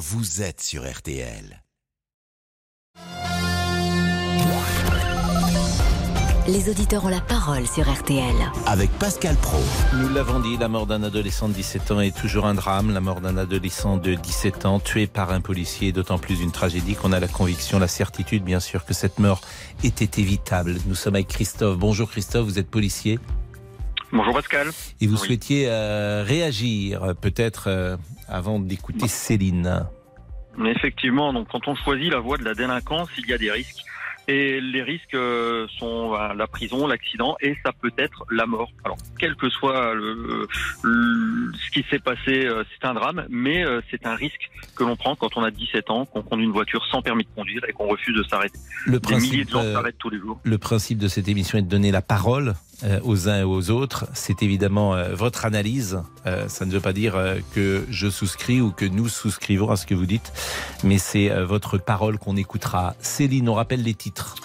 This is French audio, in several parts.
vous êtes sur RTL. Les auditeurs ont la parole sur RTL. Avec Pascal Pro. Nous l'avons dit, la mort d'un adolescent de 17 ans est toujours un drame. La mort d'un adolescent de 17 ans tué par un policier est d'autant plus une tragédie qu'on a la conviction, la certitude bien sûr que cette mort était évitable. Nous sommes avec Christophe. Bonjour Christophe, vous êtes policier. Bonjour Pascal. Et vous Oui. souhaitiez euh, réagir peut-être euh, avant d'écouter Céline. Mais effectivement, donc quand on choisit la voie de la délinquance, il y a des risques. Et les risques euh, sont la prison, l'accident et ça peut être la mort. Alors, quel que soit le, le- ce qui s'est passé, c'est un drame, mais c'est un risque que l'on prend quand on a 17 ans, qu'on conduit une voiture sans permis de conduire et qu'on refuse de s'arrêter. Le Des milliers de gens s'arrêtent tous les jours. le principe de cette émission est de donner la parole aux uns et aux autres. C'est évidemment euh, votre analyse. Euh, ça ne veut pas dire euh, que je souscris ou que nous souscrivons à ce que vous dites, mais c'est euh, votre parole qu'on écoutera. Céline, on rappelle les titres.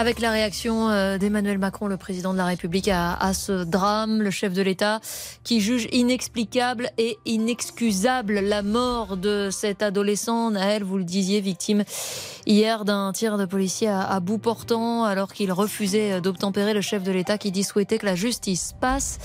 Avec la réaction euh, d'Emmanuel Macron, le président de la République, à, ce drame, le chef de l'État qui juge inexplicable et inexcusable la mort de cet adolescent, Naël, vous le disiez, victime hier d'un tir de policier à, bout portant alors qu'il refusait d'obtempérer le chef de l'État qui dit souhaiter que la justice passe.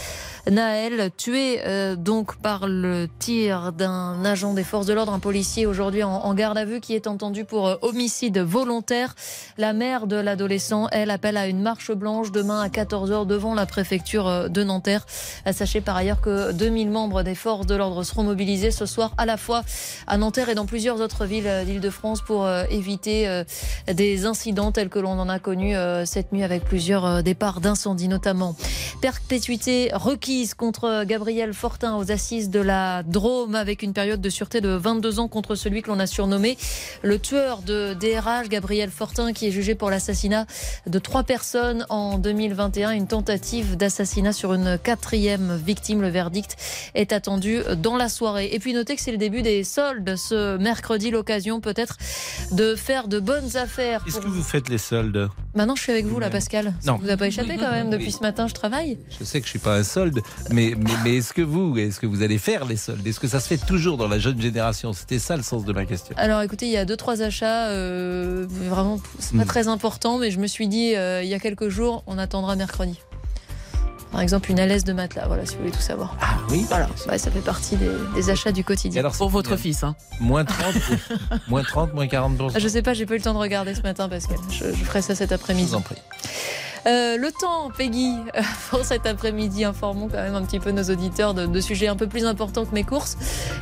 Naël, tué euh, donc par le tir d'un agent des forces de l'ordre, un policier aujourd'hui en, en garde à vue qui est entendu pour euh, homicide volontaire. La mère de l'adolescent, elle, appelle à une marche blanche demain à 14h devant la préfecture euh, de Nanterre. Euh, Sachez par ailleurs que 2000 membres des forces de l'ordre seront mobilisés ce soir à la fois à Nanterre et dans plusieurs autres villes euh, d'Île-de-France pour éviter des incidents tels que l'on en a connu cette nuit avec plusieurs départs d'incendie notamment. Perpétuité requise contre Gabriel Fortin aux assises de la Drôme avec une période de sûreté de 22 ans contre celui que l'on a surnommé le tueur de DRH, Gabriel Fortin, qui est jugé pour l'assassinat de trois personnes en 2021, une tentative d'assassinat sur une quatrième victime. Le verdict est attendu dans la soirée. Et puis notez que c'est le début des soldes ce mercredi, l'occasion peut-être de faire de bonnes affaires. Est-ce pour- que vous faites les soldes Maintenant, je suis avec vous là, Pascal. Ça Non. vous a pas échappé quand même depuis Oui. ce matin, je travaille. Je sais que je suis pas un solde, mais, mais, mais est-ce que vous, est-ce que vous allez faire les soldes? Est-ce que ça se fait toujours dans la jeune génération? C'était ça le sens de ma question. Alors écoutez, il y a deux trois achats, euh, vraiment c'est pas Mm. très important, mais je me suis dit euh, il y a quelques jours, on attendra mercredi. Par exemple, une alaise de matelas, voilà, si vous voulez tout savoir. Ah oui Voilà, ouais, ça fait partie des, des achats du Et quotidien. alors, Pour votre fils. Hein. Moins 30, moins 30, moins 40 Ah, Je sais pas, j'ai pas eu le temps de regarder ce matin parce que je, je ferai ça cet Je après-midi. vous en prie. Euh, le temps, Peggy, euh, pour cet après-midi, informons quand même un petit peu nos auditeurs de, de sujets un peu plus importants que mes courses.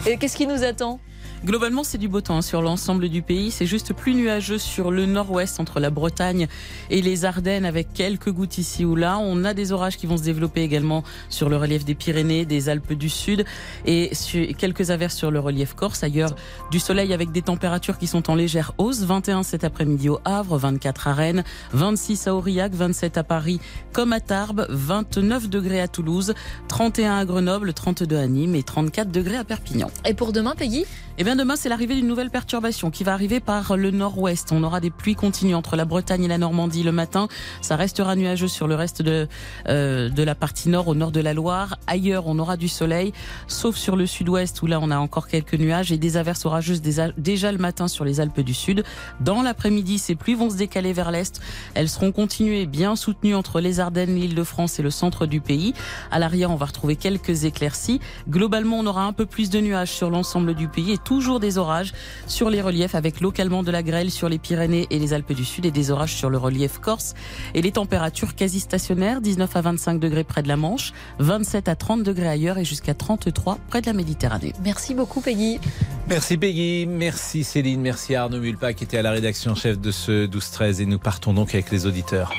Et qu'est-ce qui nous attend? Globalement, c'est du beau temps hein, sur l'ensemble du pays. C'est juste plus nuageux sur le nord-ouest entre la Bretagne et les Ardennes avec quelques gouttes ici ou là. On a des orages qui vont se développer également sur le relief des Pyrénées, des Alpes du Sud et quelques averses sur le relief corse. Ailleurs, du soleil avec des températures qui sont en légère hausse. 21 cet après-midi au Havre, 24 à Rennes, 26 à Aurillac, 27 à Paris comme à Tarbes, 29 degrés à Toulouse, 31 à Grenoble, 32 à Nîmes et 34 degrés à Perpignan. Et pour demain, Peggy? Eh bien demain, c'est l'arrivée d'une nouvelle perturbation qui va arriver par le nord-ouest. On aura des pluies continues entre la Bretagne et la Normandie le matin. Ça restera nuageux sur le reste de, euh, de la partie nord, au nord de la Loire. Ailleurs, on aura du soleil, sauf sur le sud-ouest où là, on a encore quelques nuages et des averses orageuses déjà- le matin sur les Alpes du Sud. Dans l'après-midi, ces pluies vont se décaler vers l'est. Elles seront continuées, bien soutenues entre les Ardennes, l'île de France et le centre du pays. À l'arrière, on va retrouver quelques éclaircies. Globalement, on aura un peu plus de nuages sur l'ensemble du pays et toujours des orages sur les reliefs avec localement de la grêle sur les Pyrénées et les Alpes du Sud et des orages sur le relief corse. Et les températures quasi stationnaires, 19 à 25 degrés près de la Manche, 27 à 30 degrés ailleurs et jusqu'à 33 près de la Méditerranée. Merci beaucoup, Peggy. Merci Peggy, merci Céline, merci Arnaud Mulpa qui était à la rédaction chef de ce 12-13 et nous partons donc avec les auditeurs.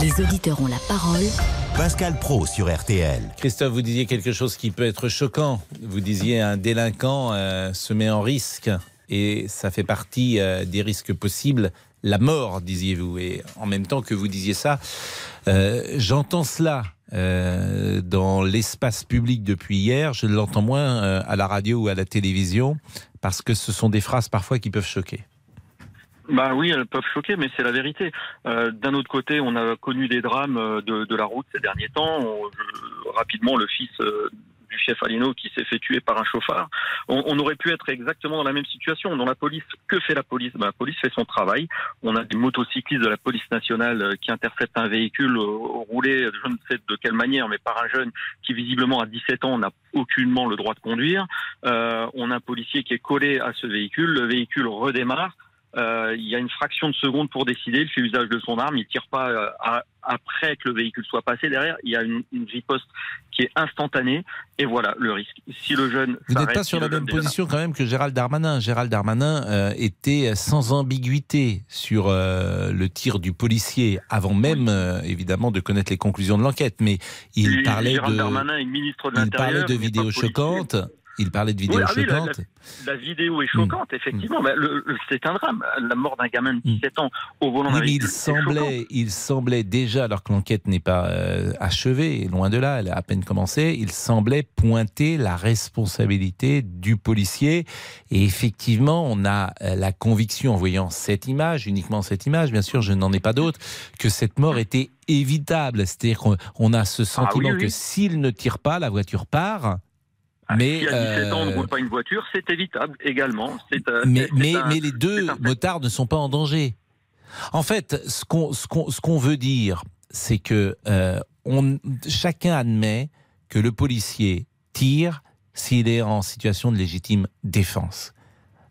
Les auditeurs ont la parole. Pascal Pro sur RTL. Christophe, vous disiez quelque chose qui peut être choquant. Vous disiez un délinquant euh, se met en risque et ça fait partie euh, des risques possibles. La mort, disiez-vous. Et en même temps que vous disiez ça, euh, j'entends cela dans l'espace public depuis hier. Je l'entends moins à la radio ou à la télévision parce que ce sont des phrases parfois qui peuvent choquer. Bah oui, elles peuvent choquer, mais c'est la vérité. Euh, D'un autre côté, on a connu des drames euh, de, de la route ces derniers temps. Je- rapidement, le fils euh, du chef Alino qui s'est fait tuer par un chauffard, on, on, aurait pu être exactement dans la même situation. Dans la police, que fait la police? Ben, La police fait son travail. On a des motocyclistes de la police nationale euh, qui interceptent un véhicule roulé, je ne sais de quelle manière, mais par un jeune qui visiblement à 17 ans n'a aucunement le droit de conduire. Euh, on a un policier qui est collé à ce véhicule, le véhicule redémarre. Euh, il y a une fraction de seconde pour décider, il fait usage de son arme, il tire pas euh, après que le véhicule soit passé. Derrière, il y a une, une riposte qui est instantanée. Et voilà le risque. Si le jeune vous n'êtes pas sur la même position quand même que Gérald Darmanin. Gérald Darmanin euh, était sans ambiguïté sur le tir du policier avant même évidemment de connaître les conclusions de l'enquête, mais il parlait Gérald de Darmanin est ministre de il parlait de vidéos choquantes. Il parlait de vidéos oui, ah oui, choquantes. la, la, vidéo est choquante, mmh. effectivement. Mmh. Le, le, c'est un drame. La mort d'un gamin de 17 ans au volant d'un véhicule. Il semblait, il semblait déjà, alors que l'enquête n'est pas euh, achevée, loin de là, elle a à peine commencé, il semblait pointer la responsabilité du policier. Et effectivement, on a la conviction, en voyant cette image, uniquement cette image, bien sûr, je n'en ai pas d'autre, que cette mort était évitable. C'est-à-dire qu'on a ce sentiment ah oui, oui. que s'il ne tire pas, la voiture part. Mais si à 17 ans on ne roule pas une voiture, c'est évitable également. Euh, mais, mais, un, mais, les deux motards ne sont pas en danger. En fait, ce qu'on ce qu'on ce qu'on veut dire, c'est que euh, on, chacun admet que le policier tire s'il est en situation de légitime défense.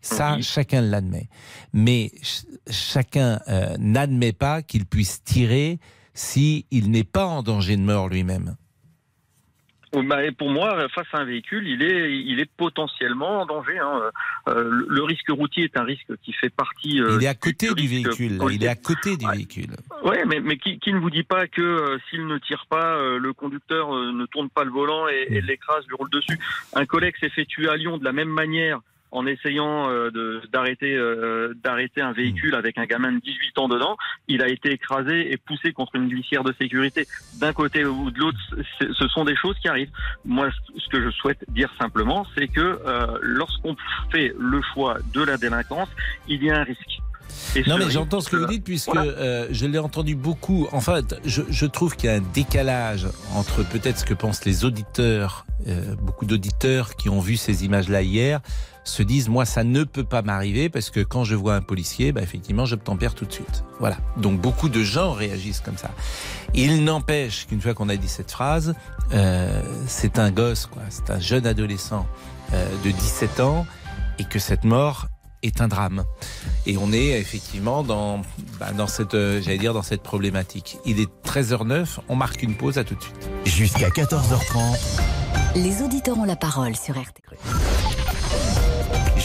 Ça, chacun l'admet. Mais ch chacun euh, n'admet pas qu'il puisse tirer s'il n'est pas en danger de mort lui-même. Pour moi, face à un véhicule, il est, il est potentiellement en danger. Hein. Euh, le risque routier est un risque qui fait partie. Euh, il est à côté du, véhicule. Il est à côté du ouais. véhicule. Oui, mais, mais qui, qui, ne vous dit pas que euh, s'il ne tire pas, euh, le conducteur ne tourne pas le volant et, et l'écrase, lui roule dessus. Un collègue s'est fait tuer à Lyon de la même manière en essayant euh, d'arrêter euh, d'arrêter un véhicule avec un gamin de 18 ans dedans, il a été écrasé et poussé contre une glissière de sécurité. D'un côté ou de l'autre, ce sont des choses qui arrivent. Moi, ce que je souhaite dire simplement, c'est que euh, lorsqu'on fait le choix de la délinquance, il y a un risque. Non mais j'entends ce que vous dites puisque voilà. euh, je l'ai entendu beaucoup. En fait, je, je trouve qu'il y a un décalage entre peut-être ce que pensent les auditeurs, euh, beaucoup d'auditeurs qui ont vu ces images-là hier, se disent moi ça ne peut pas m'arriver parce que quand je vois un policier, bah, effectivement j'obtempère tout de suite. Voilà. Donc beaucoup de gens réagissent comme ça. Il n'empêche qu'une fois qu'on a dit cette phrase, euh, c'est un gosse, quoi. C'est un jeune adolescent euh, de 17 ans et que cette mort est un drame. Et on est effectivement dans, bah, dans cette, euh, j'allais dire, dans cette problématique. Il est 13h09, on marque une pause, à tout de suite. Jusqu'à 14h30. Les auditeurs ont la parole sur RTL.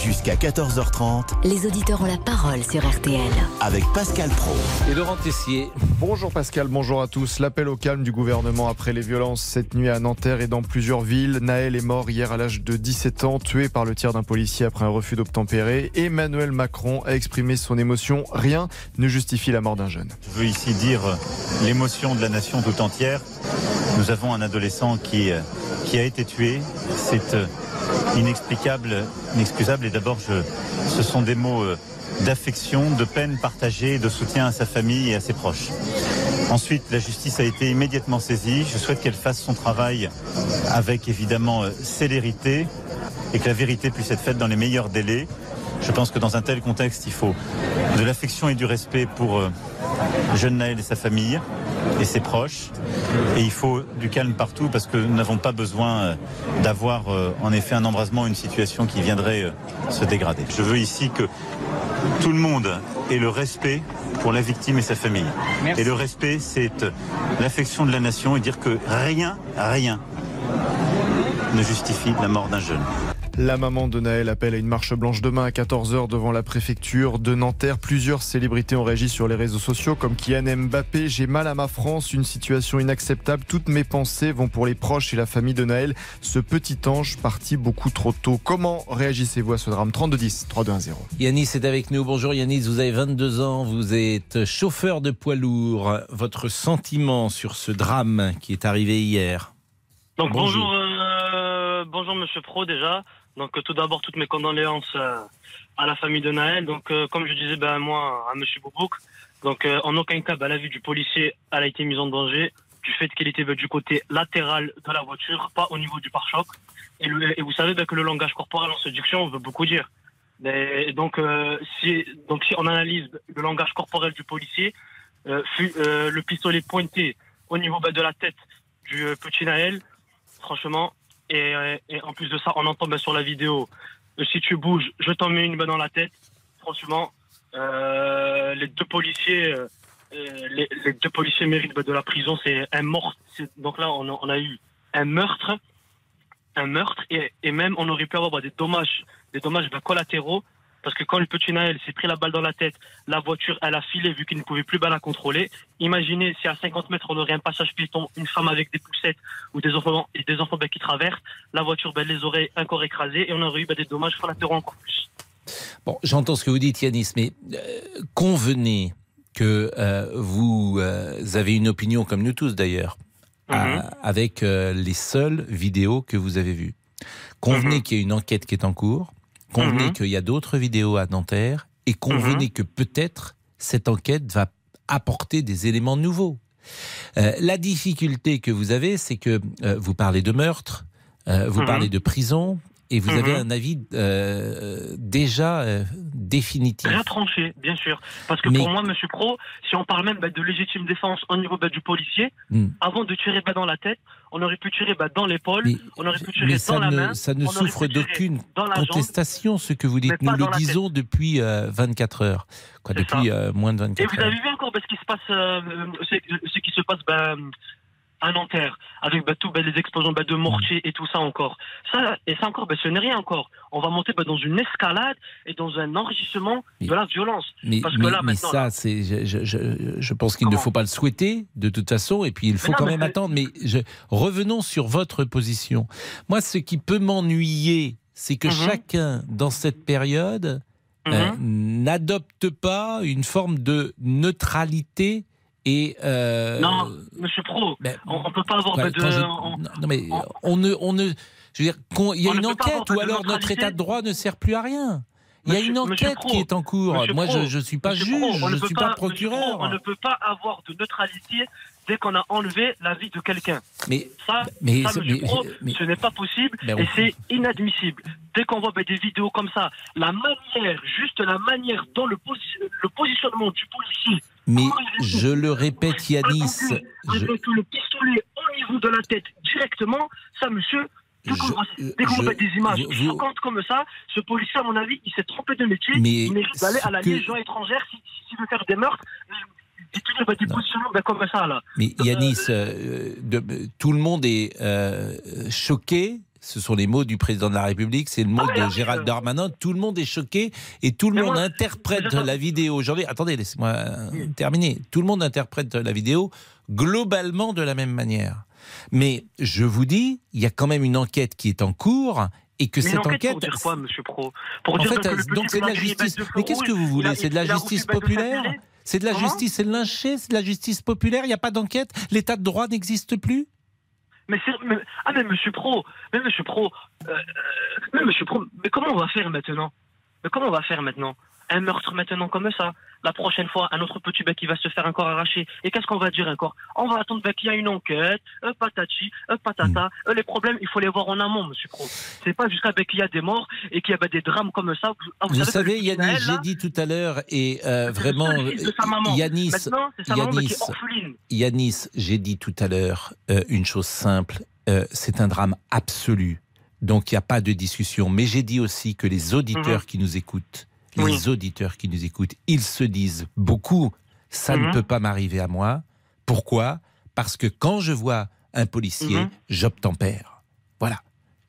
Jusqu'à 14h30. Les auditeurs ont la parole sur RTL. Avec Pascal Pro. Et Laurent Tessier. Bonjour Pascal, bonjour à tous. L'appel au calme du gouvernement après les violences cette nuit à Nanterre et dans plusieurs villes. Naël est mort hier à l'âge de 17 ans, tué par le tir d'un policier après un refus d'obtempérer. Emmanuel Macron a exprimé son émotion. Rien ne justifie la mort d'un jeune. Je veux ici dire l'émotion de la nation tout entière. Nous avons un adolescent qui, qui a été tué. C'est inexplicable, inexcusable. Et d'abord, ce sont des mots d'affection, de peine partagée, de soutien à sa famille et à ses proches. Ensuite, la justice a été immédiatement saisie. Je souhaite qu'elle fasse son travail avec évidemment célérité et que la vérité puisse être faite dans les meilleurs délais. Je pense que dans un tel contexte, il faut de l'affection et du respect pour jeune Naël et sa famille et ses proches. Et il faut du calme partout parce que nous n'avons pas besoin d'avoir en effet un embrasement, une situation qui viendrait se dégrader. Je veux ici que tout le monde ait le respect pour la victime et sa famille. Merci. Et le respect, c'est l'affection de la nation et dire que rien, rien ne justifie la mort d'un jeune. La maman de Naël appelle à une marche blanche demain à 14h devant la préfecture de Nanterre. Plusieurs célébrités ont réagi sur les réseaux sociaux comme Kylian Mbappé. J'ai mal à ma France, une situation inacceptable. Toutes mes pensées vont pour les proches et la famille de Naël. Ce petit ange parti beaucoup trop tôt. Comment réagissez-vous à ce drame? 3210 3210. Yanis est avec nous. Bonjour Yanis, vous avez 22 ans, vous êtes chauffeur de poids lourd. Votre sentiment sur ce drame qui est arrivé hier? Donc bonjour, bonjour, euh, bonjour Monsieur Pro déjà. Donc tout d'abord toutes mes condoléances euh, à la famille de Naël. Donc euh, comme je disais ben moi à Monsieur Boubouk, donc euh, en aucun cas ben, la vie du policier elle a été mise en danger. du fait qu'elle était bah, du côté latéral de la voiture, pas au niveau du pare-choc. Et, vous savez bah, que le langage corporel en séduction veut beaucoup dire. Donc, si, on analyse le langage corporel du policier, le pistolet pointé au niveau bah, de la tête du petit Naël, franchement, et, euh, et en plus de ça, on entend bah, sur la vidéo, euh, si tu bouges, je t'en mets une balle dans la tête. Franchement, euh, les deux policiers, les, deux policiers méritent bah, de la prison. C'est un mort. Donc là, on a, eu un meurtre, un meurtre, et, même on aurait pu avoir bah, des dommages, des dommages collatéraux. Parce que quand le petit Naël s'est pris la balle dans la tête, la voiture, elle a filé vu qu'il ne pouvait plus bah, la contrôler. Imaginez si à 50 mètres, on aurait un passage piéton, une femme avec des poussettes ou des enfants, et des enfants bah, qui traversent, la voiture bah, les aurait encore écrasés et on aurait eu bah, des dommages collatéraux encore plus. Bon, j'entends ce que vous dites, Yanis, mais euh, convenez que euh, vous euh, avez une opinion, comme nous tous d'ailleurs, Mhm. avec les seules vidéos que vous avez vues. Convenez Mhm. qu'il y a une enquête qui est en cours, convenez Mhm. qu'il y a d'autres vidéos à Nanterre, et convenez que peut-être cette enquête va apporter des éléments nouveaux. Euh, la difficulté que vous avez, c'est que euh, vous parlez de meurtre, euh, vous Mhm. parlez de prison, et vous Mhm. avez un avis euh, déjà euh, définitif. Rien tranché, bien sûr. Parce que Mais- pour moi, Monsieur Pro, si on parle même bah, de légitime défense au niveau bah, du policier, Hmm. avant de tirer bah, dans la tête, on aurait pu tirer bah, dans l'épaule, on aurait pu tirer dans ça, la ne, main, ça ne souffre d'aucune contestation, ce que vous dites. Nous le disons depuis euh, 24 heures. Quoi, C'est depuis euh, moins de Et 24 vous heures. avez vu encore ce qui se passe, euh, ce, qui se passe à Nanterre, avec bah, tout bah, les explosions bah, de mortiers et tout ça encore. Ça, et ça encore, bah, ce n'est rien encore. On va monter dans une escalade et dans un enrichissement Mais- de la violence. Mais, parce que mais- là, mais maintenant, ça, c'est, je, je- je- je pense qu'il ne faut pas le souhaiter de toute façon, et puis il faut non, quand même attendre. Mais revenons sur votre position. Moi, ce qui peut m'ennuyer, c'est que Mhm. chacun, dans cette période, euh, Mhm. n'adopte pas une forme de neutralité et. euh, Non, Monsieur Pro, ben, on, on peut pas avoir de. je- on- non, mais on- on ne, on ne, je veux dire, il y a ne une enquête ou alors notre état de droit ne sert plus à rien. Il y a une enquête Pro, qui est en cours. Monsieur Moi, Pro, je ne suis pas Monsieur juge, Pro, je ne ne suis pas- pas procureur. On ne peut pas avoir de neutralité dès qu'on a enlevé la vie de quelqu'un. Mais, Ça, mais, ça, Monsieur mais- Pro, mais- ce n'est pas possible et on- c'est inadmissible. Dès qu'on voit bah, des vidéos comme ça, la manière, juste la manière dont le, posi- le positionnement du policier mais je le répète, Yanis, je- avec le pistolet au niveau de la tête directement, ça, monsieur, dès qu'on Je- voit, dès qu'on je- voit des images vous- choquantes comme ça, ce policier, à mon avis, il s'est trompé de métier. Mais il mérite d'aller à la que- Légion étrangère s'il si, s'il veut faire des meurtres. Puis, il va des Non. positionnements ben, comme ça, là. mais Yanis, euh, de- tout le monde est euh, choqué. Ce sont les mots du président de la République, c'est le mot Ah, de Gérald euh, Darmanin. Tout le monde est choqué et tout le monde moi, interprète la vidéo aujourd'hui. Attendez, laissez-moi euh, terminer. Tout le monde interprète la vidéo globalement de la même manière. Mais je vous dis, il y a quand même une enquête qui est en cours et que Mais cette enquête, enquête. pour dire quoi, monsieur Pro? Pour En dire fait, que le donc petit c'est de la justice. de Mais qu'est-ce que vous voulez C'est de la justice populaire C'est de la justice, c'est lynché, c'est de la justice populaire, il n'y a pas d'enquête, l'état de droit n'existe plus Mais mais- ah mais Monsieur Pro, mais Monsieur Pro, euh, euh, mais Monsieur Pro, mais comment on va faire maintenant? Mais comment on va faire maintenant? Un meurtre maintenant comme ça La prochaine fois, un autre petit bec qui va se faire encore arracher. Et qu'est-ce qu'on va dire encore On va attendre ben, qu'il y a une enquête, un patati, un patata. Euh, les problèmes, il faut les voir en amont, Monsieur Pro. C'est pas jusqu'à ben, qu'il y a des morts et qu'il y a ben, des drames comme ça. Ah, Vous, savez que savez, Yannis, j'ai dit tout à l'heure, et euh, vraiment. Yanis, Yanis. Yanis, j'ai dit tout à l'heure euh, une chose simple, euh, c'est un drame absolu, donc il n'y a pas de discussion. Mais j'ai dit aussi que les auditeurs qui nous écoutent, les auditeurs qui nous écoutent, ils se disent beaucoup, ça ne Mhm. peut pas m'arriver à moi. Pourquoi? Parce que quand je vois un policier, Mhm. j'obtempère. Voilà,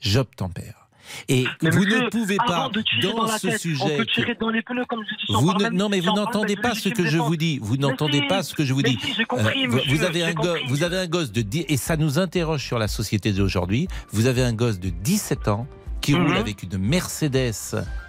j'obtempère. Et Mais vous ne pouvez pas, dans, ce tête, sujet, on peut que- tirer dans les pneus comme je dis. si on vous ne- non, mais si vous n'entendez de pas ce que je vous dis. Vous n'entendez pas ce que je vous dis. si, j'ai compris, Euh, vous, monsieur, vous avez j'ai un go- compris. vous avez un gosse de 10 et ça nous interroge sur la société d'aujourd'hui. Vous avez un gosse de 17 ans qui roule Mhm. avec une Mercedes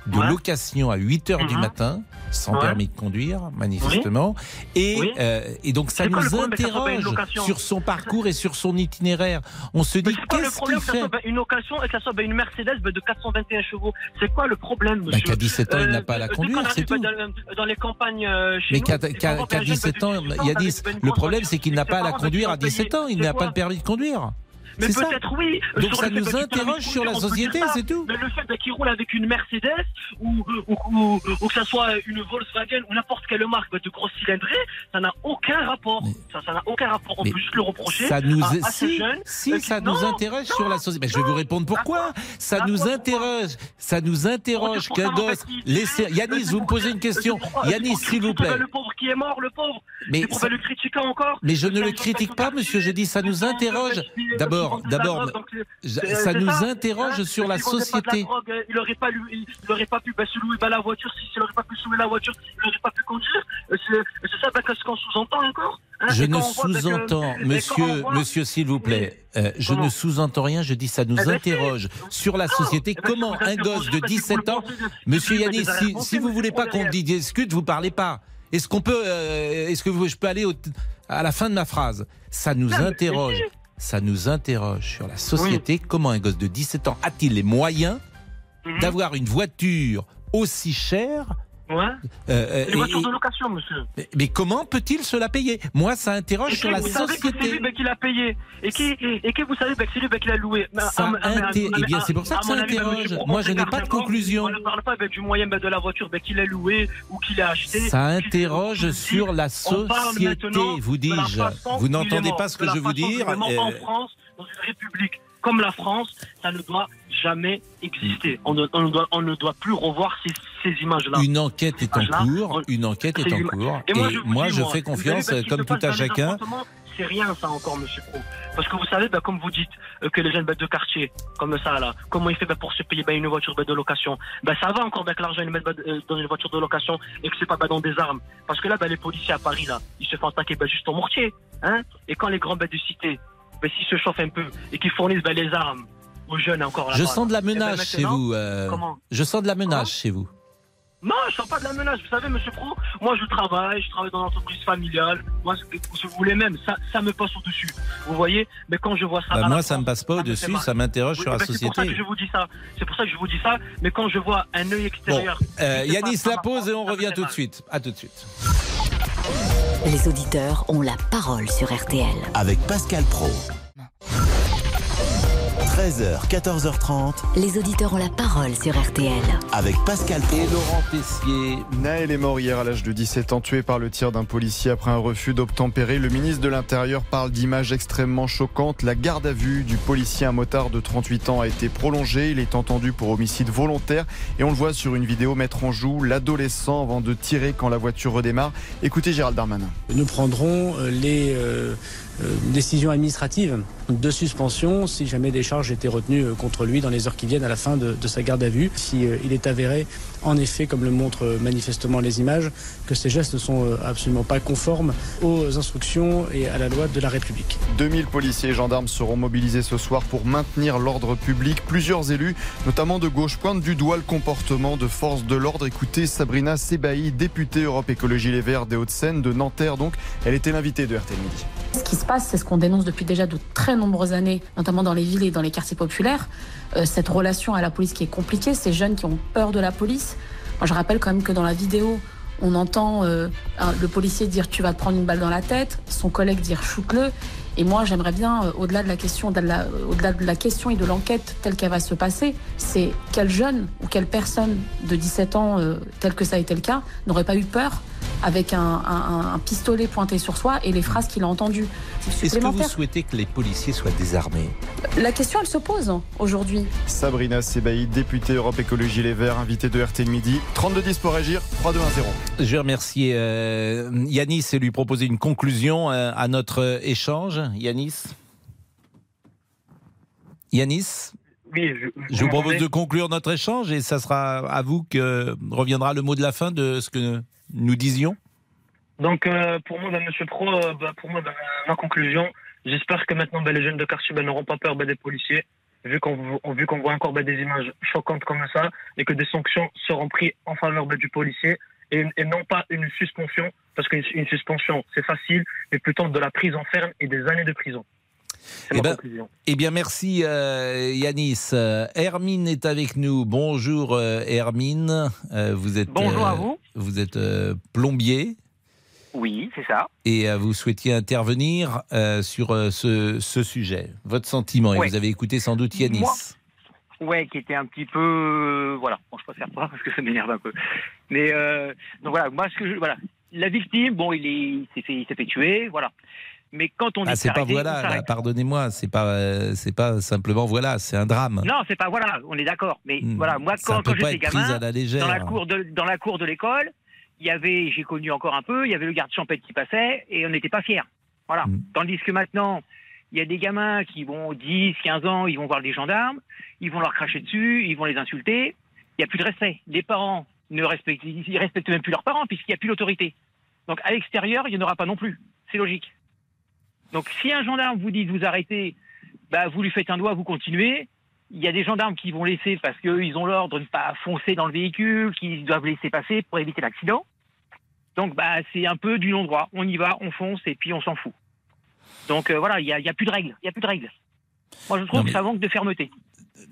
de Ouais. location à 8 heures du Mhm. matin, sans Ouais. permis de conduire, manifestement. Et, Oui. euh, et donc, ça nous ça interroge location sur son parcours et sur son itinéraire. On se dit, qu'est-ce problème qu'il que ça fait soit ben, une occasion et que ça soit une Mercedes de 421 chevaux C'est quoi le problème, Bah, monsieur Qu'à 17 ans, il n'a pas à la euh, conduire, c'est tout. Dans, dans les campagnes euh, chez Mais qu'à un jeune, 17 ben, ans, de 18 il y a ça 10. avec ben, une Le problème, c'est qu'il n'a pas à la conduire à ben, ils ont 17 ans. Il n'a pas le permis de conduire. Mais peut-être oui. Donc ça nous interroge sur la société, c'est tout. Mais le fait qu'il roule avec une Mercedes ou, ou, que ça soit une Volkswagen ou n'importe quelle marque ben, de grosse cylindrée, ça n'a aucun rapport. Ça n'a aucun rapport. On peut juste le reprocher Ça nous, si, si ça nous interroge sur la société. Mais je vais vous répondre pourquoi. Ça nous interroge. Ça nous interroge qu'un gosse. Yanis, vous me posez une question. Yanis, s'il vous plaît. Le pauvre qui est mort, le pauvre. Mais le critiquer encore. mais je ne le critique pas, monsieur. Je dis, ça nous interroge. euh, D'abord, d'abord, euh, Ça nous ça, interroge hein, sur la société. drogue, euh, il n'aurait pas, il aurait pas pu bah, se louer bah, la voiture. Si, s'il n'aurait pas pu se louer la voiture, il n'aurait pas pu conduire. Euh, C'est ça bah, ce qu'on sous-entend encore. hein? Je ne sous-entends, monsieur, voit- monsieur, s'il vous plaît, euh, je Comment? ne sous-entends rien, je dis ça nous Eh ben, si. interroge sur la société. Eh ben, si Comment un gosse de parce que 17 vous ans, monsieur des si, si vous voulez pas qu'on discute, vous parlez pas. Est-ce qu'on peut, est-ce que je peux aller à la fin de ma phrase? Ça nous interroge. Ça nous interroge sur la société. Comment un gosse de 17 ans a-t-il les moyens Mhm. d'avoir une voiture aussi chère Ouais. euh, euh, Une et- voiture et- de location, monsieur. mais, mais comment peut-il se la payer? Moi, ça interroge Et sur la vous savez que c'est société. lui bah, qui l'a payé et qui et qui vous savez bah, que c'est lui bah, qui l'a loué. Ça à- inté- à- eh bien, c'est pour ça que ça avis, interroge. Pro, Moi, je n'ai pas de conclusion. On ne parle pas du moyen de la voiture qu'il a loué ou qu'il a acheté. Ça interroge sur la société, vous dis-je. Vous n'entendez pas ce que je il dire euh, En France, dans une république comme la France, ça ne doit jamais exister. On ne, on ne doit, on ne doit plus revoir ces, ces images-là. Une enquête est en cours. Une enquête est en cours. Et moi, je, vous moi, dis, je moi, fais confiance, savez, bah, comme tout à chacun. C'est rien, ça encore, monsieur Pro. Parce que vous savez, bah, comme vous dites, euh, que les jeunes bêtes de quartier, comme ça, là, comment il fait bah, pour se payer bah, une voiture bah, de location? Bah, Ça va encore bah, que l'argent il met bah, euh, dans une voiture de location et que c'est pas bah, dans des armes. Parce que là, bah, les policiers à Paris, là, ils se font attaquer bah, juste en mortier. Hein et quand les grands bêtes de cité, bah, s'ils se chauffent un peu et qu'ils fournissent bah, les armes aux jeunes encore là Je sens de la menace ben, chez maintenant, vous. euh, comment Je sens de la menace Comment chez vous. Non, je sens pas de la menace. Vous savez, monsieur Pro, moi je travaille, je travaille dans l'entreprise familiale. Moi, si vous voulez même, ça, ça me passe au-dessus. Vous voyez? Mais quand je vois ça. Bah, moi, ça me passe pas au-dessus, ça m'interroge Oui, sur la ben, C'est pour ça société. que je vous dis ça. C'est pour ça que je vous dis ça. Mais quand je vois un œil Bon, extérieur. euh, qui se Yanis, la pause et on revient tout de suite. À tout de suite. Les auditeurs ont la parole sur RTL. Avec Pascal Pro. 13h, 14h30. Les auditeurs ont la parole sur RTL. Avec Pascal Pro. Et Laurent Tessier. Naël est mort hier à l'âge de 17 ans, tué par le tir d'un policier après un refus d'obtempérer. Le ministre de l'Intérieur parle d'images extrêmement choquantes. La garde à vue du policier, un motard de 38 ans, a été prolongée. Il est entendu pour homicide volontaire. Et on le voit sur une vidéo mettre en joue l'adolescent avant de tirer quand la voiture redémarre. Écoutez Gérald Darmanin. Nous prendrons euh, les euh, euh, décisions administratives de suspension si jamais des charges étaient retenues euh, contre lui dans les heures qui viennent à la fin de, de sa garde à vue. Si euh, il est avéré, en effet, comme le montrent manifestement les images, que ces gestes ne sont euh, absolument pas conformes aux instructions et à la loi de la République. 2000 policiers et gendarmes seront mobilisés ce soir pour maintenir l'ordre public. Plusieurs élus, notamment de gauche, pointent du doigt le comportement de forces de l'ordre. Écoutez Sabrina Sebaï, députée Europe Écologie Les Verts des Hauts-de-Seine de Nanterre. Donc, elle était l'invitée de RTL Midi. Ce qui se passe, c'est ce qu'on dénonce depuis déjà de très nombreuses années, notamment dans les villes et dans les quartiers populaires. Euh, cette relation à la police qui est compliquée, ces jeunes qui ont peur de la police. Je rappelle quand même que dans la vidéo, on entend euh, le policier dire tu vas te prendre une balle dans la tête, son collègue dire shoot-le. Et moi, j'aimerais bien, euh, au-delà de la question, de et de l'enquête telle qu'elle va se passer, c'est quel jeune ou quelle personne de 17 ans, tel que ça a été le cas, n'aurait pas eu peur avec un, un- un pistolet pointé sur soi et les phrases qu'il a entendues. Est-ce que vous souhaitez que les policiers soient désarmés? La question, elle se pose aujourd'hui. Sabrina Sebaï, députée Europe Écologie Les Verts, invitée de RTL Midi. 3210 pour agir, 3210. Je vais remercier euh, Yanis et lui proposer une conclusion euh, à notre euh, échange. Yanis? Yanis? Oui, je, Je vous propose de conclure notre échange et ça sera à vous que reviendra le mot de la fin de ce que nous disions. Donc, euh, pour moi, bah, monsieur Pro, euh, bah, pour moi, bah, ma conclusion, j'espère que maintenant, les jeunes de quartier n'auront pas peur des policiers vu qu'on voit encore des images choquantes comme ça, et que des sanctions seront prises en faveur du policier et, et, non pas une suspension, parce qu'une suspension c'est facile, mais plutôt de la prison ferme et des années de prison. Eh, ben, eh, bien, merci euh, Yanis. Euh, Hermine est avec nous. Bonjour euh, Hermine. Euh, vous êtes, Bonjour à vous. Vous êtes plombier. Oui, c'est ça. Et vous souhaitiez intervenir sur ce, ce, sujet. Votre sentiment, et vous avez écouté sans doute Yanis. Moi, ouais, qui était un petit peu... voilà, bon, je préfère pas parce que ça m'énerve un peu. Mais donc voilà, moi, ce que je, voilà, la victime, bon, il s'est fait, fait tuer, voilà. Mais quand on ah, c'est pas voilà, pardonnez-moi, c'est pas euh, c'est pas simplement voilà, c'est un drame. Non, c'est pas voilà, on est d'accord. Mais hmm. voilà, moi quand, quand j'étais gamin, dans la cour de dans la cour de l'école, il y avait, j'ai connu encore un peu, il y avait le garde champêtre qui passait et on n'était pas fiers. Voilà. Hmm. Tandis que maintenant, il y a des gamins qui vont 10, 15 ans, ils vont voir les gendarmes, ils vont leur cracher dessus, ils vont les insulter. Il n'y a plus de respect. Les parents ne respectent, ils respectent même plus leurs parents puisqu'il n'y a plus l'autorité. Donc à l'extérieur, il n'y en aura pas non plus. C'est logique. Donc si un gendarme vous dit de vous arrêter, bah, vous lui faites un doigt, vous continuez. Il y a des gendarmes qui vont laisser parce qu'ils ont l'ordre de ne pas foncer dans le véhicule, qu'ils doivent laisser passer pour éviter l'accident. Donc bah, c'est un peu du non-droit. On y va, on fonce et puis on s'en fout. Donc euh, voilà, il n'y a, a, plus de règles. Il y a plus de règles. Moi je trouve que ça manque de fermeté.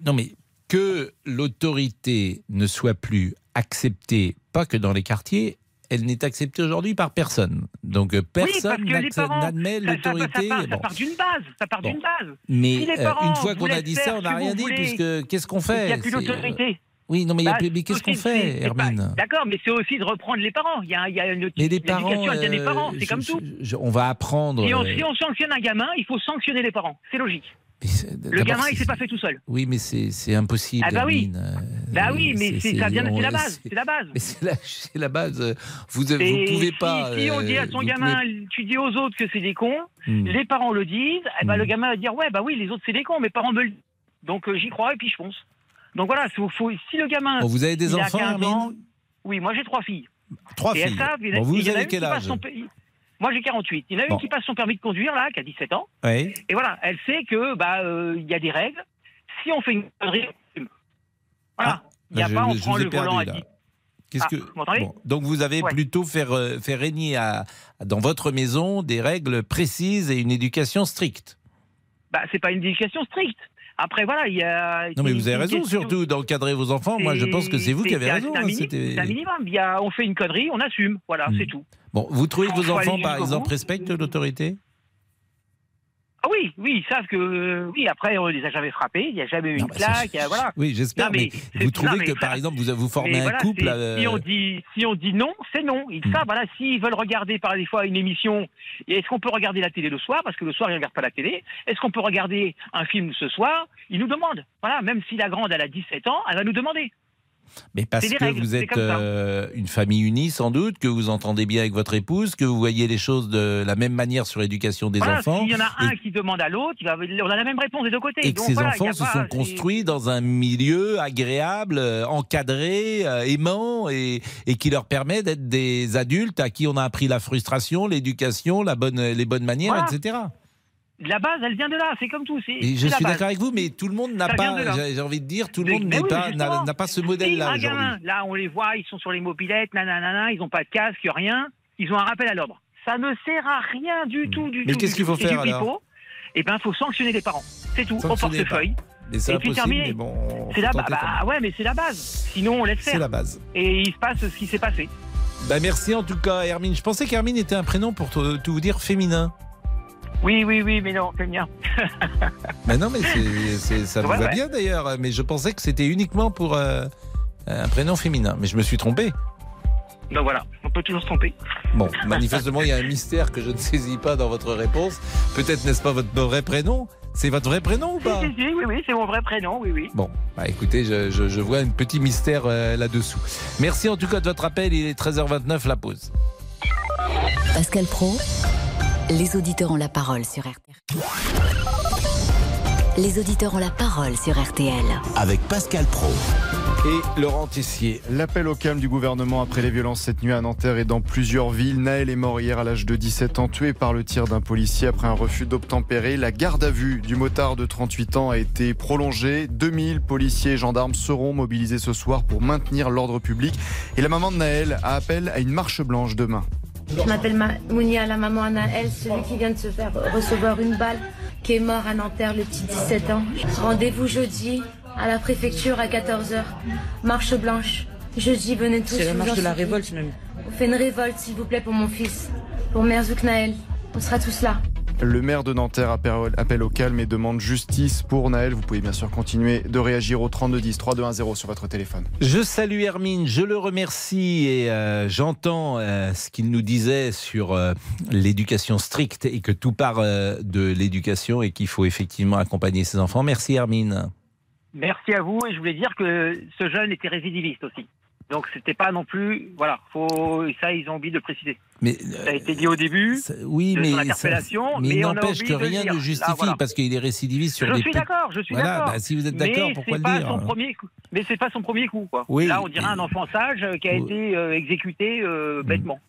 Non mais que l'autorité ne soit plus acceptée, pas que dans les quartiers, elle n'est acceptée aujourd'hui par personne. Donc euh, personne n'admet l'autorité. Ça, ça, part d'une base. Ça part d'une base. Mais euh, une fois qu'on a dit ça, on n'a rien dit, puisque qu'est-ce qu'on fait Il n'y a plus d'autorité. Oui, non, mais, bah, qu'est-ce qu'on fait, Hermine D'accord, mais c'est aussi de reprendre les parents. Il y a, il y a une mais les parents, des parents, c'est comme tout. on va apprendre. Si on, si on sanctionne un gamin, il faut sanctionner les parents. C'est logique. Le gamin, il s'est pas fait tout seul. Oui, mais c'est impossible. Ah bah oui. bah oui, mais c'est la base. C'est la base. c'est la, base. Vous ne pouvez pas. Si, on dit à son gamin, tu dis aux autres que c'est des cons, hmm. les parents le disent, eh ben, le hmm. gamin va dire ouais bah oui, les autres c'est des cons, mes parents me le disent. Donc euh, j'y crois et puis je fonce. Donc voilà, faut, si le gamin. vous avez des enfants, ans, Oui, moi j'ai trois filles. Trois filles. vous avez quel âge moi, j'ai 48. Il y en a une qui passe son permis de conduire, là, qui a 17 ans. Oui. Et voilà, elle sait que bah euh, il y a des règles. Si on fait une connerie, voilà. Ah, il n'y a pas, on prend le volant à 10. Qu'est-ce ah, que... Bon, donc vous avez plutôt faire, euh, faire régner à, dans votre maison des règles précises et une éducation stricte. Bah, c'est pas une éducation stricte. Après, voilà, il y a. Non, mais vous avez raison, surtout d'encadrer vos enfants. Moi, je pense que c'est vous qui avez raison. Hein, c'est un, minimum. Il y a, on fait une connerie, on assume. Voilà, hmm. c'est tout. Bon, vous trouvez que vos enfants, par exemple, respectent l'autorité? Ah oui, oui, ils savent que oui. Après, on les a jamais frappés, il n'y a jamais eu une claque, voilà. Oui, j'espère. Mais, vous trouvez que, par exemple, vous vous formez un couple euh, Si on dit si on dit non, c'est non. Ils hmm. savent. Voilà, s'ils veulent regarder par des fois une émission, est-ce qu'on peut regarder la télé le soir? Parce que le soir ils ne regardent pas la télé. Est-ce qu'on peut regarder un film ce soir? Ils nous demandent. Voilà, même si la grande elle a 17 ans, elle va nous demander. Mais parce que vous êtes euh, une famille unie, sans doute, que vous entendez bien avec votre épouse, que vous voyez les choses de la même manière sur l'éducation des enfants. S'il y en a un qui demande à l'autre, on a la même réponse des deux côtés. Et que ces enfants se sont construits dans un milieu agréable, euh, encadré, euh, aimant, et, et, qui leur permet d'être des adultes à qui on a appris la frustration, l'éducation, la bonne, les bonnes manières, etc la base, elle vient de là. C'est comme tout. je suis d'accord avec vous, mais tout le monde n'a pas. J'ai envie de dire, tout le monde n'a pas, n'a pas ce modèle-là Là, on les voit, ils sont sur les mobilettes, nanana, ils n'ont pas de casque, rien. Ils ont un rappel à l'ordre. Ça ne sert à rien du tout, du mais tout. Mais qu'est-ce qu'il faut faire alors Eh ben, il faut sanctionner les parents. C'est tout, au portefeuille. Mais c'est impossible, bon, c'est la base. Bah, ouais, mais c'est la base. Sinon, on laisse faire. C'est la base. Et il se passe ce qui s'est passé. Bah merci en tout cas, Hermine. Je pensais qu'Hermine était un prénom pour tout vous dire féminin. Oui, oui, oui, mais non, c'est bien. mais non, mais ça vous va bien d'ailleurs. Mais je pensais que c'était uniquement pour euh, un prénom féminin. Mais je me suis trompé. Donc voilà, on peut toujours se tromper. Bon, manifestement, il y a un mystère que je ne saisis pas dans votre réponse. Peut-être n'est-ce pas votre vrai prénom? C'est votre vrai prénom ou pas? Oui, oui, oui, c'est mon vrai prénom, oui, oui. Bon, bah écoutez, je, vois un petit mystère euh, là-dessous. Merci en tout cas de votre appel, il est 13h29, la pause. Pascal Pro, les auditeurs ont la parole sur RTL. Les auditeurs ont la parole sur RTL. Avec Pascal Pro. et Laurent Tessier. L'appel au calme du gouvernement après les violences cette nuit à Nanterre et dans plusieurs villes. Naël est mort hier à l'âge de 17 ans, tué par le tir d'un policier après un refus d'obtempérer. La garde à vue du motard de 38 ans a été prolongée. 2000 policiers et gendarmes seront mobilisés ce soir pour maintenir l'ordre public. Et la maman de Naël a appel à une marche blanche demain. Je m'appelle Mounia, la maman Naël, celui qui vient de se faire recevoir une balle, qui est mort à Nanterre, le petit 17 ans. Rendez-vous jeudi à la préfecture à 14h. Marche blanche. Jeudi, venez tous. C'est la marche de la révolte, même. On fait une révolte, s'il vous plaît, pour mon fils. Pour Merzouk Naël. On sera tous là. Le maire de Nanterre appelle au calme et demande justice pour Naël. Vous pouvez bien sûr continuer de réagir au 3210 3210 sur votre téléphone. Je salue Hermine, je le remercie et euh, j'entends euh, ce qu'il nous disait sur euh, l'éducation stricte et que tout part de l'éducation et qu'il faut effectivement accompagner ses enfants. Merci Hermine. Merci à vous et je voulais dire que ce jeune était récidiviste aussi. Donc c'était pas non plus, voilà, faut ça ils ont oublié de préciser. Mais ça a été dit au début. oui, mais l'interpellation, mais, il n'empêche que rien ne justifie parce qu'il est récidiviste sur. Je suis d'accord, je suis d'accord. Bah, si vous êtes d'accord, pourquoi le dire son premier coup. Mais c'est pas son premier coup, quoi. Là, on dirait un enfant sage qui a été euh, exécuté euh, bêtement.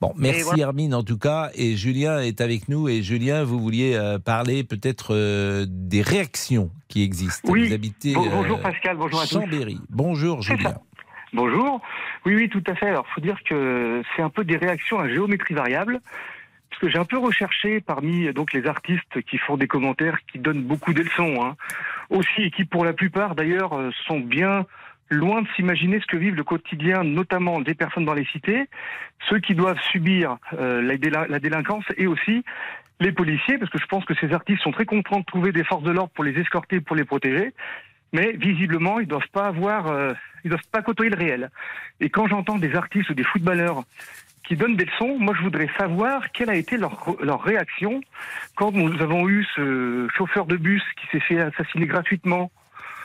Bon, merci Hermine en tout cas. Et Julien est avec nous. Et Julien, vous vouliez euh, parler peut-être euh, des réactions qui existent. Oui. Vous habitez bonjour Pascal, bonjour à Chambéry. Bonjour Julien. Bonjour. Oui, oui, tout à fait. Alors, faut dire que c'est un peu des réactions à géométrie variable. Parce que j'ai un peu recherché parmi donc les artistes qui font des commentaires qui donnent beaucoup de leçons, hein. aussi et qui pour la plupart d'ailleurs euh, sont bien loin de s'imaginer ce que vivent le quotidien, notamment des personnes dans les cités, ceux qui doivent subir euh, la, délinquance et aussi les policiers, parce que je pense que ces artistes sont très contents de trouver des forces de l'ordre pour les escorter, pour les protéger, mais visiblement ils doivent pas avoir, euh, ils doivent pas côtoyer le réel. Et quand j'entends des artistes ou des footballeurs qui donnent des leçons, moi je voudrais savoir quelle a été leur, leur réaction quand nous avons eu ce chauffeur de bus qui s'est fait assassiner gratuitement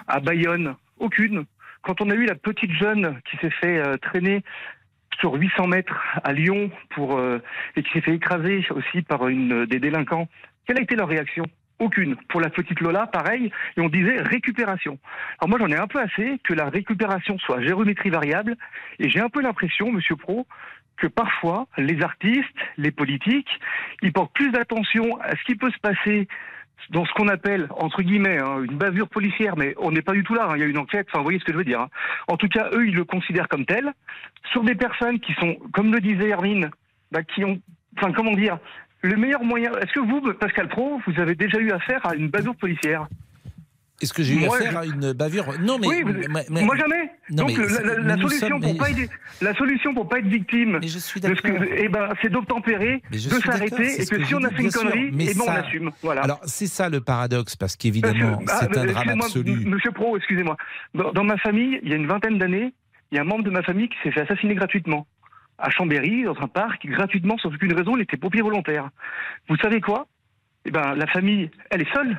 à Bayonne. Aucune. Quand on a eu la petite jeune qui s'est fait euh, traîner sur 800 mètres à Lyon pour euh, et qui s'est fait écraser aussi par une des délinquants, quelle a été leur réaction? Aucune. Pour la petite Lola, pareil, et on disait récupération. Alors moi, j'en ai un peu assez que la récupération soit géométrie variable, et j'ai un peu l'impression, Monsieur Pro, que parfois, les artistes, les politiques, ils portent plus d'attention à ce qui peut se passer dans ce qu'on appelle, entre guillemets, hein, une bavure policière, mais on n'est pas du tout là, hein, il y a une enquête, enfin, vous voyez ce que je veux dire. Hein. En tout cas, eux, ils le considèrent comme tel, sur des personnes qui sont, comme le disait Hermine, bah, qui ont, enfin, comment dire, le meilleur moyen. Est-ce que vous, Pascal Pro, vous avez déjà eu affaire à une bavure policière est-ce que j'ai eu affaire à une bavure? Non, mais, moi jamais. Donc la, solution pour pas être, la solution pour pas être victime, eh ben, c'est d'obtempérer, de s'arrêter, et que, si on a fait une connerie, eh ben, on assume. Voilà. Alors c'est ça le paradoxe, parce qu'évidemment, c'est un drame absolu. Monsieur Pro, excusez-moi. Dans, ma famille, il y a une vingtaine d'années, il y a un membre de ma famille qui s'est fait assassiner gratuitement à Chambéry, dans un parc, gratuitement, sans aucune raison, il était pompier volontaire. Vous savez quoi? Eh ben, la famille, elle est seule.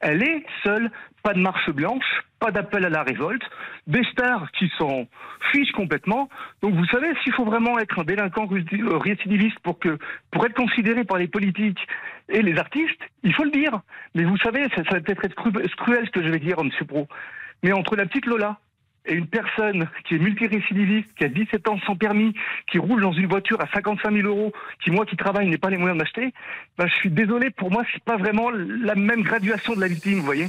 Elle est seule, pas de marche blanche, pas d'appel à la révolte, des stars qui s'en fichent complètement. Donc vous savez, s'il faut vraiment être un délinquant récidiviste pour que pour être considéré par les politiques et les artistes, il faut le dire. Mais vous savez, ça, ça va peut-être être cruel ce que je vais dire, Monsieur Pro. Mais entre la petite Lola, et une personne qui est multirécidiviste, qui a 17 ans sans permis, qui roule dans une voiture à 55 000 euros, qui moi qui travaille n'ai pas les moyens d'acheter, ben, je suis désolé, pour moi c'est pas vraiment la même graduation de la victime, vous voyez.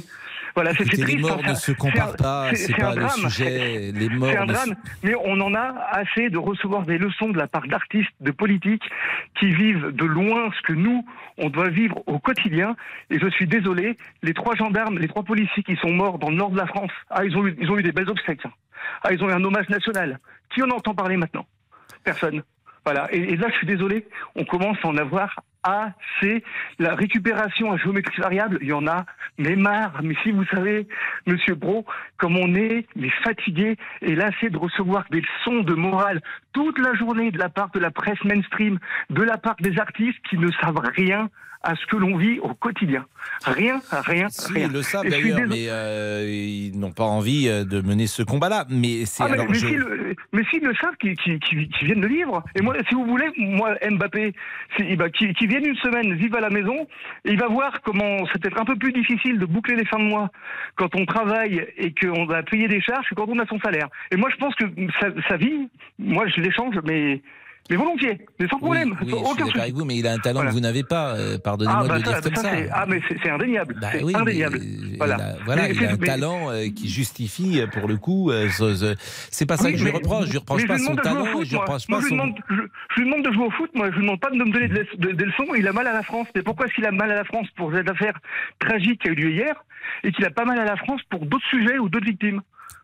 Voilà, c'est triste. Les morts hein, ne se comparent pas, c'est pas le sujet. Les morts. C'est un drame, mais on en a assez de recevoir des leçons de la part d'artistes, de politiques qui vivent de loin ce que nous on doit vivre au quotidien. Et je suis désolé, les trois gendarmes, les trois policiers qui sont morts dans le nord de la France, ah ils ont eu, ils ont eu des belles obsèques. Ah ils ont eu un hommage national. Qui en entend parler maintenant? Personne. Voilà. Et, là, je suis désolé, on commence à en avoir assez. La récupération à géométrie variable, il y en a, mais marre. Mais si vous savez, Monsieur Bro, comme on est, mais fatigué et lassé de recevoir des leçons de morale toute la journée de la part de la presse mainstream, de la part des artistes qui ne savent rien à ce que l'on vit au quotidien. Rien, rien, rien. Ils le savent d'ailleurs, mais euh, ils n'ont pas envie euh, de mener ce combat-là. Mais c'est ah, mais, mais s'ils le, savent, qu'ils viennent le vivre. Et moi, si vous voulez, moi, Mbappé, qui, bah, qui, vienne une semaine, vive à la maison, il va voir comment c'est peut-être un peu plus difficile de boucler les fins de mois quand on travaille et qu'on va payer des charges que quand on a son salaire. Et moi, je pense que sa vie, moi, je l'échange, mais mais volontiers, mais sans problème. Oui, je suis avec vous, mais il a un talent que vous n'avez pas. Euh, pardonnez-moi ah, de bah dire comme ça. Ah, mais c'est indéniable. Bah, oui, indéniable. voilà. Il a, voilà, il a un talent euh, qui justifie, euh, pour le coup. c'est pas ça que je lui reproche. Je lui reproche pas son talent. je lui reproche pas son. Demande, je, je, lui demande de jouer au foot. Moi, je lui demande pas de me donner des leçons. Il a mal à la France. Mais pourquoi est-ce qu'il a mal à la France pour cette affaire tragique qui a eu lieu hier et qu'il a pas mal à la France pour d'autres sujets ou d'autres victimes?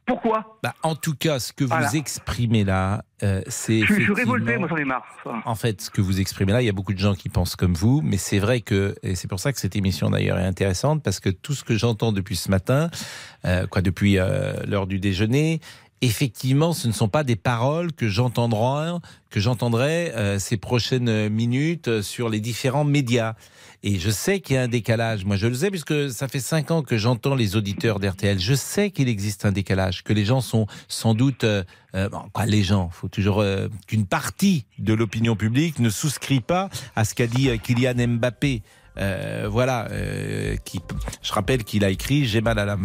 Pourquoi bah, En tout cas, ce que vous exprimez là, euh, c'est. Je, je suis révolté, moi j'en ai marre. En fait, ce que vous exprimez là, il y a beaucoup de gens qui pensent comme vous, mais c'est vrai que, et c'est pour ça que cette émission d'ailleurs est intéressante, parce que tout ce que j'entends depuis ce matin, euh, quoi, depuis euh, l'heure du déjeuner, effectivement, ce ne sont pas des paroles que j'entendrai, que j'entendrai ces prochaines minutes sur les différents médias. Et je sais qu'il y a un décalage. Moi, je le sais puisque ça fait cinq ans que j'entends les auditeurs d'RTL. Je sais qu'il existe un décalage, que les gens sont sans doute, euh, euh quoi, les gens, faut toujours euh, qu'une partie de l'opinion publique ne souscrit pas à ce qu'a dit euh, Kylian Mbappé. Euh, voilà, euh, qui, je rappelle qu'il a écrit J'ai mal à, la,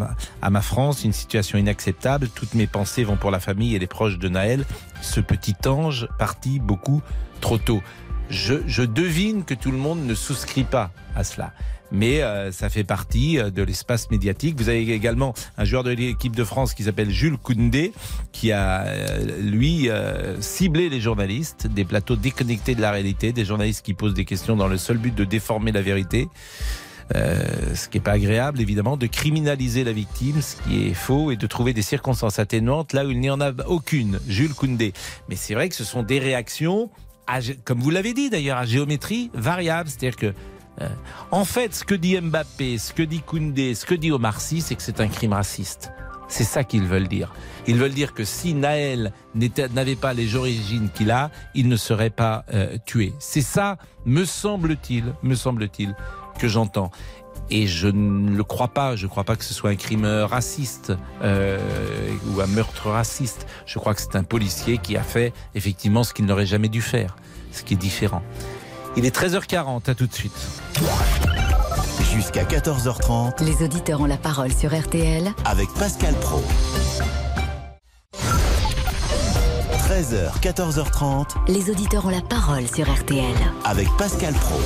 à ma France, une situation inacceptable. Toutes mes pensées vont pour la famille et les proches de Naël. Ce petit ange parti beaucoup trop tôt je, devine que tout le monde ne souscrit pas à cela. Mais euh, ça fait partie euh, de l'espace médiatique. Vous avez également un joueur de l'équipe de France qui s'appelle Jules Koundé, qui a, euh, lui, ciblé les journalistes, des plateaux déconnectés de la réalité, des journalistes qui posent des questions dans le seul but de déformer la vérité. ce qui n'est pas agréable, évidemment, de criminaliser la victime, ce qui est faux, et de trouver des circonstances atténuantes là où il n'y en a aucune. Jules Koundé. Mais c'est vrai que ce sont des réactions comme vous l'avez dit d'ailleurs, à géométrie variable. C'est-à-dire que, en fait, ce que dit Mbappé, ce que dit Koundé, ce que dit Omar Sy, c'est que c'est un crime raciste. C'est ça qu'ils veulent dire. Ils veulent dire que si Naël n'avait pas les origines qu'il a, il ne serait pas euh, tué. C'est ça, me semble-t-il, me semble-t-il, que j'entends. Et je ne le crois pas. Je ne crois pas que ce soit un crime raciste euh, ou un meurtre raciste. Je crois que c'est un policier qui a fait effectivement ce qu'il n'aurait jamais dû faire, ce qui est différent. Il est 13h40, à tout de suite. Jusqu'à 14h30. Les auditeurs ont la parole sur RTL. Avec Pascal Pro. 13h, 14h30. Les auditeurs ont la parole sur RTL. Avec Pascal Pro.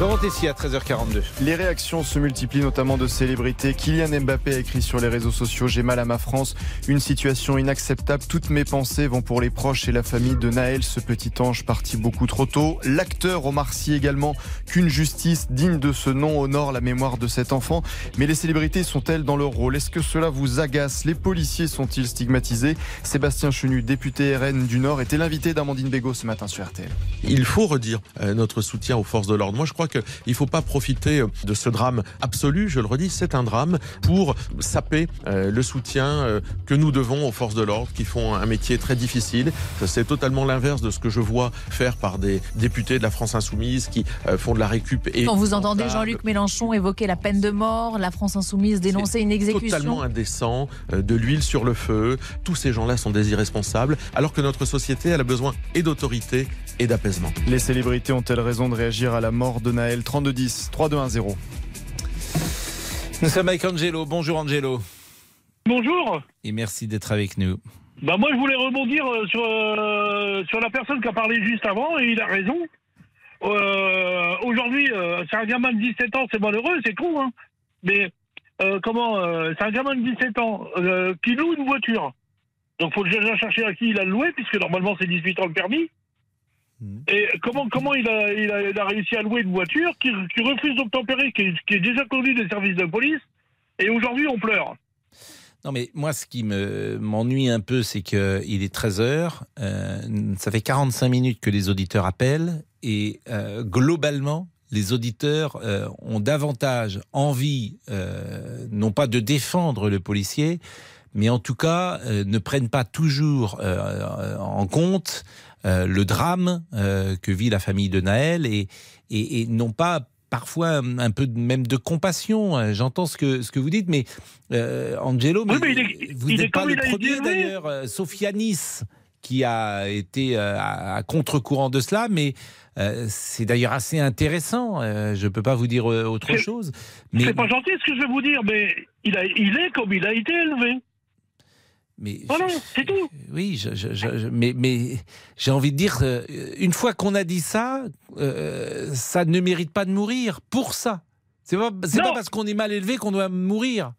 Ici à 13h42. Les réactions se multiplient, notamment de célébrités. Kylian Mbappé a écrit sur les réseaux sociaux J'ai mal à ma France, une situation inacceptable. Toutes mes pensées vont pour les proches et la famille de Naël, ce petit ange parti beaucoup trop tôt. L'acteur Omar Sy également, qu'une justice digne de ce nom honore la mémoire de cet enfant. Mais les célébrités sont-elles dans leur rôle? Est-ce que cela vous agace? Les policiers sont-ils stigmatisés? Sébastien Chenu, député RN du Nord, était l'invité d'Amandine Bégaud ce matin sur RTL. Il faut redire euh, notre soutien aux forces de l'ordre. Moi, je crois qu'il ne faut pas profiter euh, de ce drame absolu, je le redis, c'est un drame pour saper euh, le soutien euh, que nous devons aux forces de l'ordre qui font un métier très difficile. C'est totalement l'inverse de ce que je vois faire par des députés de la France Insoumise qui font de la récup. Et Quand vous entendez Jean-Luc Mélenchon évoquer la peine de mort, la France Insoumise dénoncer une exécution. totalement indécent, de l'huile sur le feu. Tous ces gens-là sont des irresponsables, alors que notre société elle a besoin et d'autorité et d'apaisement. Les célébrités ont-elles raison de réagir à la mort de Naël 3210 3210. Nous sommes avec Angelo. Bonjour Angelo. Bonjour. Et merci d'être avec nous. Bah moi je voulais rebondir euh, sur, euh, sur la personne qui a parlé juste avant et il a raison. Euh, aujourd'hui, c'est un gamin de 17 ans, c'est malheureux, c'est con, hein. Mais comment C'est un gamin de 17 ans qui loue une voiture. Donc faut déjà chercher à qui il a loué, puisque normalement c'est 18 ans le permis. Et comment, comment il, a, il, a, réussi à louer une voiture qui, refuse d'obtempérer, qui, qui, est déjà connu des services de police, et aujourd'hui on pleure. Non, mais moi, ce qui m'ennuie un peu, c'est qu'il est 13h, euh, ça fait 45 minutes que les auditeurs appellent, et euh, globalement, les auditeurs euh, ont davantage envie, non pas de défendre le policier, mais en tout cas, ne prennent pas toujours en compte euh, le drame euh, que vit la famille de Naël et, et, non pas parfois un peu même de compassion. Hein. J'entends ce que, ce que vous dites, mais euh, Angelo, vous n'êtes pas le premier d'ailleurs. Sofianis, qui a été à contre-courant de cela, mais c'est d'ailleurs assez intéressant. je ne peux pas vous dire autre chose. Mais... C'est pas gentil ce que je vais vous dire, mais il, a, il est comme il a été élevé. Mais voilà, c'est tout. Oui, je, mais, mais j'ai envie de dire, une fois qu'on a dit ça, ça ne mérite pas de mourir pour ça. C'est pas, pas parce qu'on est mal élevé qu'on doit mourir.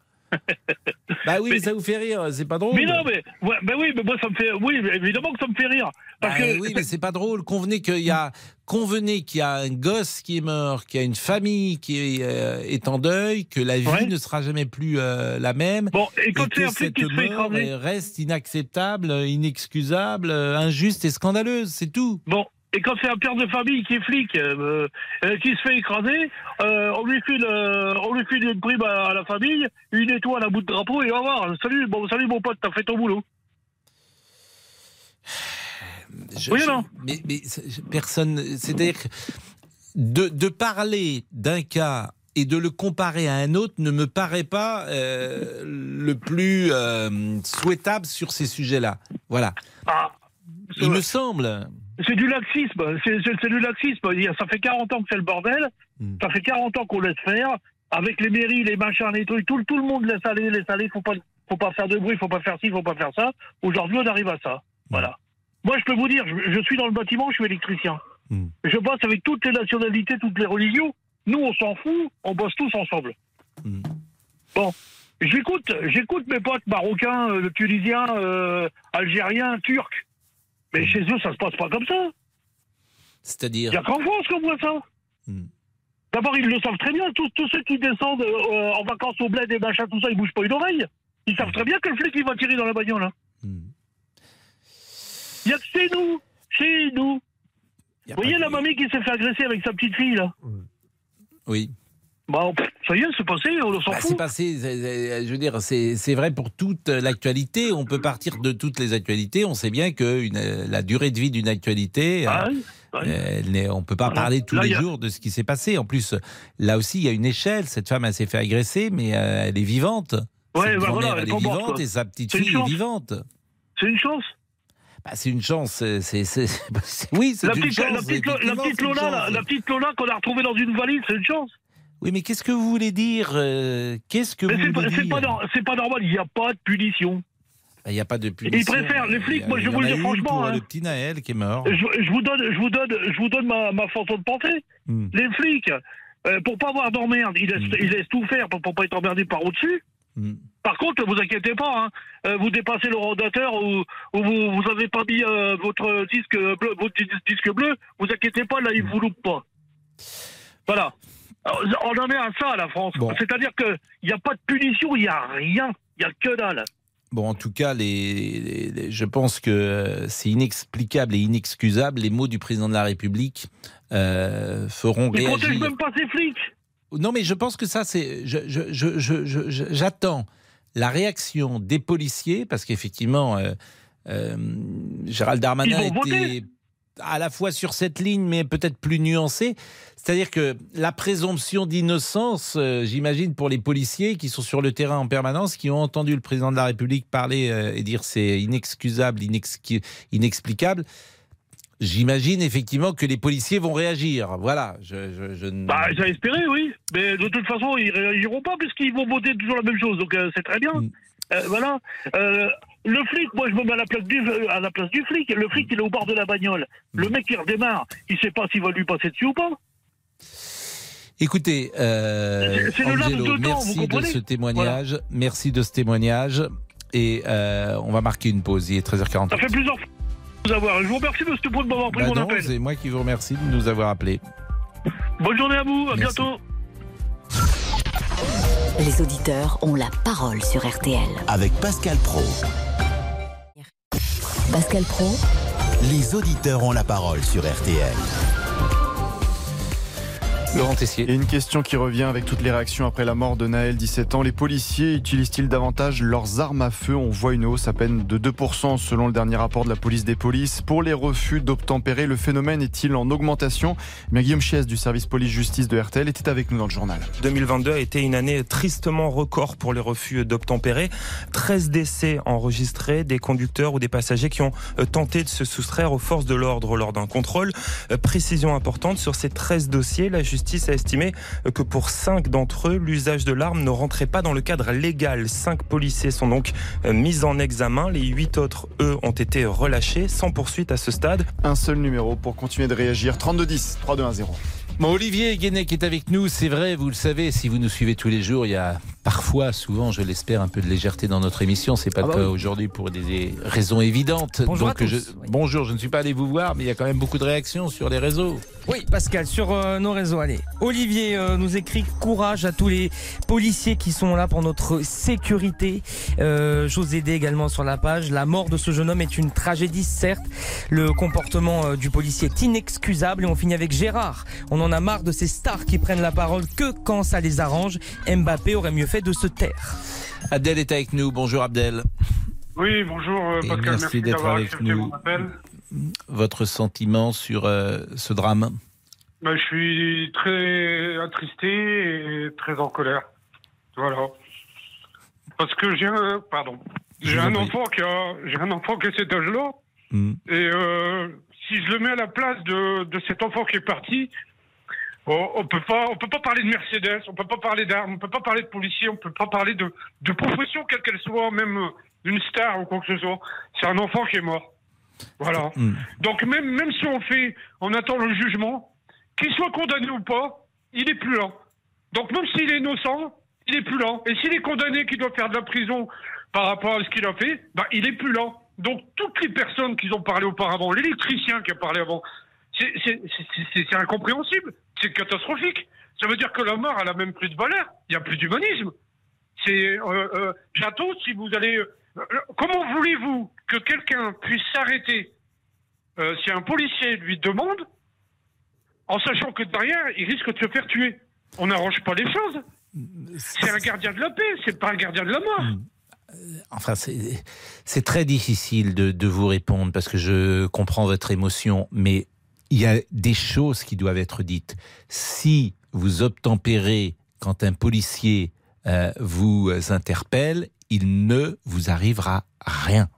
Bah oui, ça vous fait rire, c'est pas drôle. Mais non, mais, bah oui, mais moi ça me fait, oui, évidemment que ça me fait rire. Parce bah que... Oui, mais c'est pas drôle. Convenez qu'il y a, convenez qu'il y a un gosse qui est mort, qu'il y a une famille qui est, euh, est en deuil, que la vie ne sera jamais plus euh, la même. Bon, et quand que cette mort reste inacceptable, inexcusable, injuste et scandaleuse, c'est tout. Bon, et quand c'est un père de famille qui est flic, euh, euh, qui se fait écraser, euh, on lui file, on lui file une prime à, la famille, une étoile à bout de drapeau et on va voir. Salut, bon, salut mon pote, t'as fait ton boulot. oui ou non mais, personne. C'est-à-dire que de, de parler d'un cas et de le comparer à un autre ne me paraît pas le plus souhaitable sur ces sujets-là. Voilà. Ah, Il me semble. C'est du laxisme. C'est du laxisme. Ça fait 40 ans que c'est le bordel. Hmm. Ça fait 40 ans qu'on laisse faire. Avec les mairies, les machins, les trucs, tout, le monde laisse aller, laisse aller. Faut pas, faut pas faire de bruit, faut pas faire ci, faut pas faire ça. Aujourd'hui, on arrive à ça. Voilà. Moi, je peux vous dire, je, suis dans le bâtiment, je suis électricien. Hmm. Je bosse avec toutes les nationalités, toutes les religions. Nous, on s'en fout, on bosse tous ensemble. Hmm. Bon, j'écoute, j'écoute mes potes marocains, euh, tunisiens, euh, algériens, turcs. Mais chez eux, ça se passe pas comme ça. C'est-à-dire Il n'y a qu'en France qu'on voit ça. Hmm. D'abord, ils le savent très bien. Tous, ceux qui descendent euh, en vacances au bled et machin, tout ça, ils bougent pas une oreille. Ils savent très bien que le flic, il va tirer dans la bagnole. Hein. Hmm. Il y a que chez nous. Chez nous. Vous voyez la mamie qui s'est fait agresser avec sa petite fille, là? Oui. Ça y est, c'est passé, on s'en bah, fout. C'est passé, je veux dire, c'est vrai pour toute l'actualité. On peut partir de toutes les actualités. On sait bien que une, la durée de vie d'une actualité, ah euh, on ne peut pas parler tous les jours de ce qui s'est passé. En plus, là aussi, il y a une échelle. Cette femme, elle s'est fait agresser, mais euh, elle est vivante. Ouais, bah voilà, elle, est vivante et sa petite fille est vivante. C'est une chance. Bah, c'est une chance. C'est, oui, c'est une chance. La petite Lola, la petite Lola qu'on a retrouvée dans une valise, c'est une chance. Oui, mais qu'est-ce que vous voulez dire euh, Qu'est-ce que vous voulez pas, dire C'est pas, normal, il n'y a pas de punition. Il n'y a pas de punition. Ils préfèrent, les flics, moi je vous le dire franchement. Pour hein. le petit Naël qui est mort. Je, vous donne, je vous donne, je vous donne ma, ma façon de penser. Hmm. Les flics, euh, pour pas avoir d'emmerde, ils, laissent, hmm. ils laissent tout faire pour, ne pas être emmerdés par au-dessus. Hmm. Par contre, vous inquiétez pas, hein, euh, vous dépassez le rodateur ou, ou vous, vous avez pas mis votre disque bleu, votre disque bleu, vous inquiétez pas, là, il vous loupe pas. Voilà. On en est à ça, la France. C'est-à-dire qu'il n'y a pas de punition, il n'y a rien. Il n'y a que dalle. Bon, en tout cas, les, je pense que c'est inexplicable et inexcusable. Les mots du président de la République euh, feront réagir. Ils protègent même pas ses flics. Non, mais je pense que ça, c'est. J'attends la réaction des policiers, parce qu'effectivement, euh, euh, Gérald Darmanin était à la fois sur cette ligne, mais peut-être plus nuancée. C'est-à-dire que la présomption d'innocence, euh, j'imagine, pour les policiers qui sont sur le terrain en permanence, qui ont entendu le président de la République parler euh, et dire c'est inexcusable, inexplicable, J'imagine effectivement que les policiers vont réagir. Voilà. Je, je, Bah, j'ai espéré, oui. Mais de toute façon, ils réagiront pas puisqu'ils vont voter toujours la même chose. Donc euh, c'est très bien. Mm. voilà. Le flic, moi je me mets à la place du, à la place du flic. Le flic, il est au bord de la bagnole. Le mec qui redémarre, il sait pas s'il va lui passer dessus ou pas. Écoutez, euh, Angelo, merci de ce témoignage. Merci de ce témoignage. Et euh, on va marquer une pause. Il est 13h40. Ça fait plusieurs fois de vous avoir. Je vous remercie, de m'avoir pris bah mon appel. C'est moi qui vous remercie de nous avoir appelé. Bonne journée à vous. À bientôt. Les auditeurs ont la parole sur RTL. Avec Pascal Pro. Pascal Pro. Les auditeurs ont la parole sur RTL. Laurent Tessier. Et une question qui revient avec toutes les réactions après la mort de Naël, 17 ans. Les policiers utilisent-ils davantage leurs armes à feu? On voit une hausse à peine de 2% selon le dernier rapport de la police des polices. Pour les refus d'obtempérer, le phénomène est-il en augmentation? Mais Guillaume Chies du service police-justice de RTL était avec nous dans le journal. 2022 a été une année tristement record pour les refus d'obtempérer. 13 décès enregistrés, des conducteurs ou des passagers qui ont euh, tenté de se soustraire aux forces de l'ordre lors d'un contrôle. Euh, précision importante, sur ces 13 dossiers, la justice justice a estimé que pour cinq d'entre eux, l'usage de l'arme ne rentrait pas dans le cadre légal. Cinq policiers sont donc euh, mis en examen. Les huit autres, eux, ont été relâchés sans poursuite à ce stade. Un seul numéro pour continuer de réagir. 3210 3210. Bon, Olivier Guénec est avec nous, c'est vrai, vous le savez, si vous nous suivez tous les jours, il y a parfois, souvent, je l'espère, un peu de légèreté dans notre émission. C'est pas ah le bah aujourd'hui pour des raisons évidentes. Bonjour Donc, Je, bonjour, je ne suis pas allé vous voir, mais il y a quand même beaucoup de réactions sur les réseaux. Oui, Pascal, sur euh, nos réseaux, allez. Olivier euh, nous écrit courage à tous les policiers qui sont là pour notre sécurité. Euh, J'ose aider également sur la page. La mort de ce jeune homme est une tragédie, certes. Le comportement euh, du policier est inexcusable et on finit avec Gérard. On en a marre de ces stars qui prennent la parole que quand ça les arrange. Mbappé aurait mieux fait de se taire. Abdel est avec nous. Bonjour Abdel. Oui, bonjour Pascal. merci, d'être avec nous. Votre sentiment sur euh, ce drame? Ben, Je suis très attristé et très en colère. Voilà. Parce que j'ai un, pardon, j'ai un enfant qui a, j'ai un enfant qui a cet âge-là. Hmm. Et euh, si je le mets à la place de, de cet enfant qui est parti, Oh, on peut pas, on peut pas parler de Mercedes, on peut pas parler d'armes, on peut pas parler de policiers, on peut pas parler de, de profession quelle qu'elle soit, même euh, d'une star ou quoi que ce soit. C'est un enfant qui est mort. Voilà. Mm. Donc même même si on fait, on attend le jugement, qu'il soit condamné ou pas, il est plus là. Donc même s'il est innocent, il est plus là. Et s'il est condamné, qu'il doit faire de la prison par rapport à ce qu'il a fait, bah il est plus là. Donc toutes les personnes qui ont parlé auparavant, l'électricien qui a parlé avant, c'est incompréhensible, c'est catastrophique. Ça veut dire que la mort, elle a même plus de valeur. Il n'y a plus d'humanisme. C'est euh, euh, si vous allez. Euh, comment voulez-vous que quelqu'un puisse s'arrêter si un policier lui demande, en sachant que derrière, il risque de se faire tuer? On n'arrange pas les choses. C'est un gardien de la paix, c'est pas un gardien de la mort. Enfin, c'est très difficile de, vous répondre parce que je comprends votre émotion, mais il y a des choses qui doivent être dites. Si vous obtempérez quand un policier euh, vous interpelle, il ne vous arrivera rien.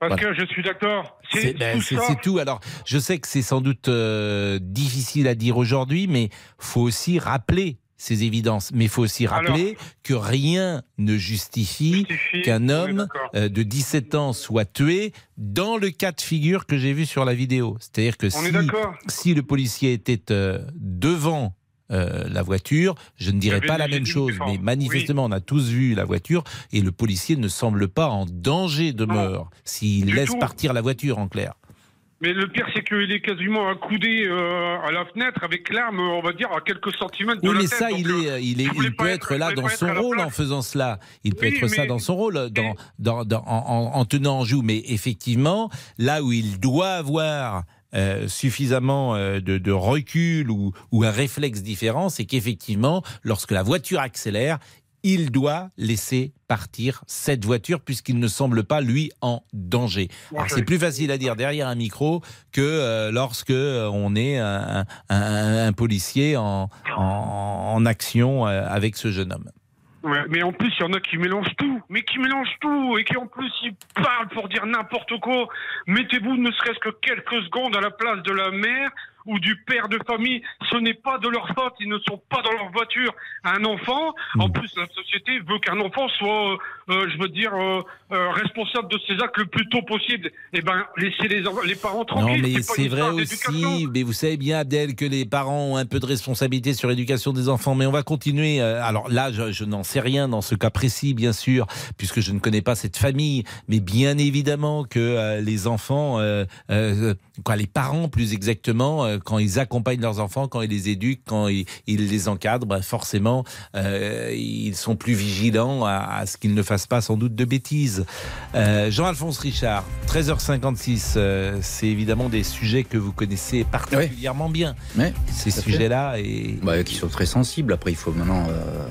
Parce que je suis d'accord. C'est ben, tout, Alors, je sais que c'est sans doute euh, difficile à dire aujourd'hui, mais faut aussi rappeler ces évidences. Mais il faut aussi rappeler que rien ne justifie, qu'un homme euh, de 17 ans soit tué dans le cas de figure que j'ai vu sur la vidéo. C'est-à-dire que si, si, le policier était euh, devant euh, la voiture, je ne dirais pas la même chose, mais manifestement, on a tous vu la voiture et le policier ne semble pas en danger de mort. S'il laisse partir la voiture en clair. Mais le pire, c'est qu'il est quasiment accoudé euh, à la fenêtre avec l'arme, on va dire, à quelques centimètres de oui, mais ça, il, est, euh, il, est, il peut être, là dans son rôle en faisant cela. Il peut être ça dans son rôle, dans, dans, dans en, en, tenant en joue. Mais effectivement, là où il doit avoir euh, suffisamment euh, de, de, recul ou, ou un réflexe différent, c'est qu'effectivement, lorsque la voiture accélère, il doit laisser partir cette voiture puisqu'il ne semble pas lui en danger. Alors c'est plus facile à dire derrière un micro que euh, lorsque euh, on est un, policier en, en, action euh, avec ce jeune homme. mais en plus, il y en a qui mélangent tout, mais qui mélangent tout, et qui en plus, ils parlent pour dire n'importe quoi. Mettez-vous ne serait-ce que quelques secondes à la place de la mère ou du père de famille, ce n'est pas de leur faute, ils ne sont pas dans leur voiture. Un enfant, en mm. plus la société veut qu'un enfant soit, euh, euh, je veux dire, euh, responsable de ses actes le plus tôt possible. Eh ben, laissez les, les parents tranquilles. Non, mais c'est vrai aussi, mais vous savez bien, Adèle, que les parents ont un peu de responsabilité sur l'éducation des enfants. Mais on va continuer. Alors là, je, je n'en sais rien dans ce cas précis, bien sûr, puisque je ne connais pas cette famille. Mais bien évidemment que les enfants, quoi, les parents plus exactement, parents, quand ils accompagnent leurs enfants, quand ils les éduquent, quand ils, les encadrent, ben, forcément, ils sont plus vigilants à, ce qu'ils ne fassent pas sans doute de bêtises. Jean-Alphonse Richard, 13h56, c'est évidemment des sujets que vous connaissez particulièrement bien. ces sujets-là. Et... Bah, qui sont très sensibles. Après, il faut maintenant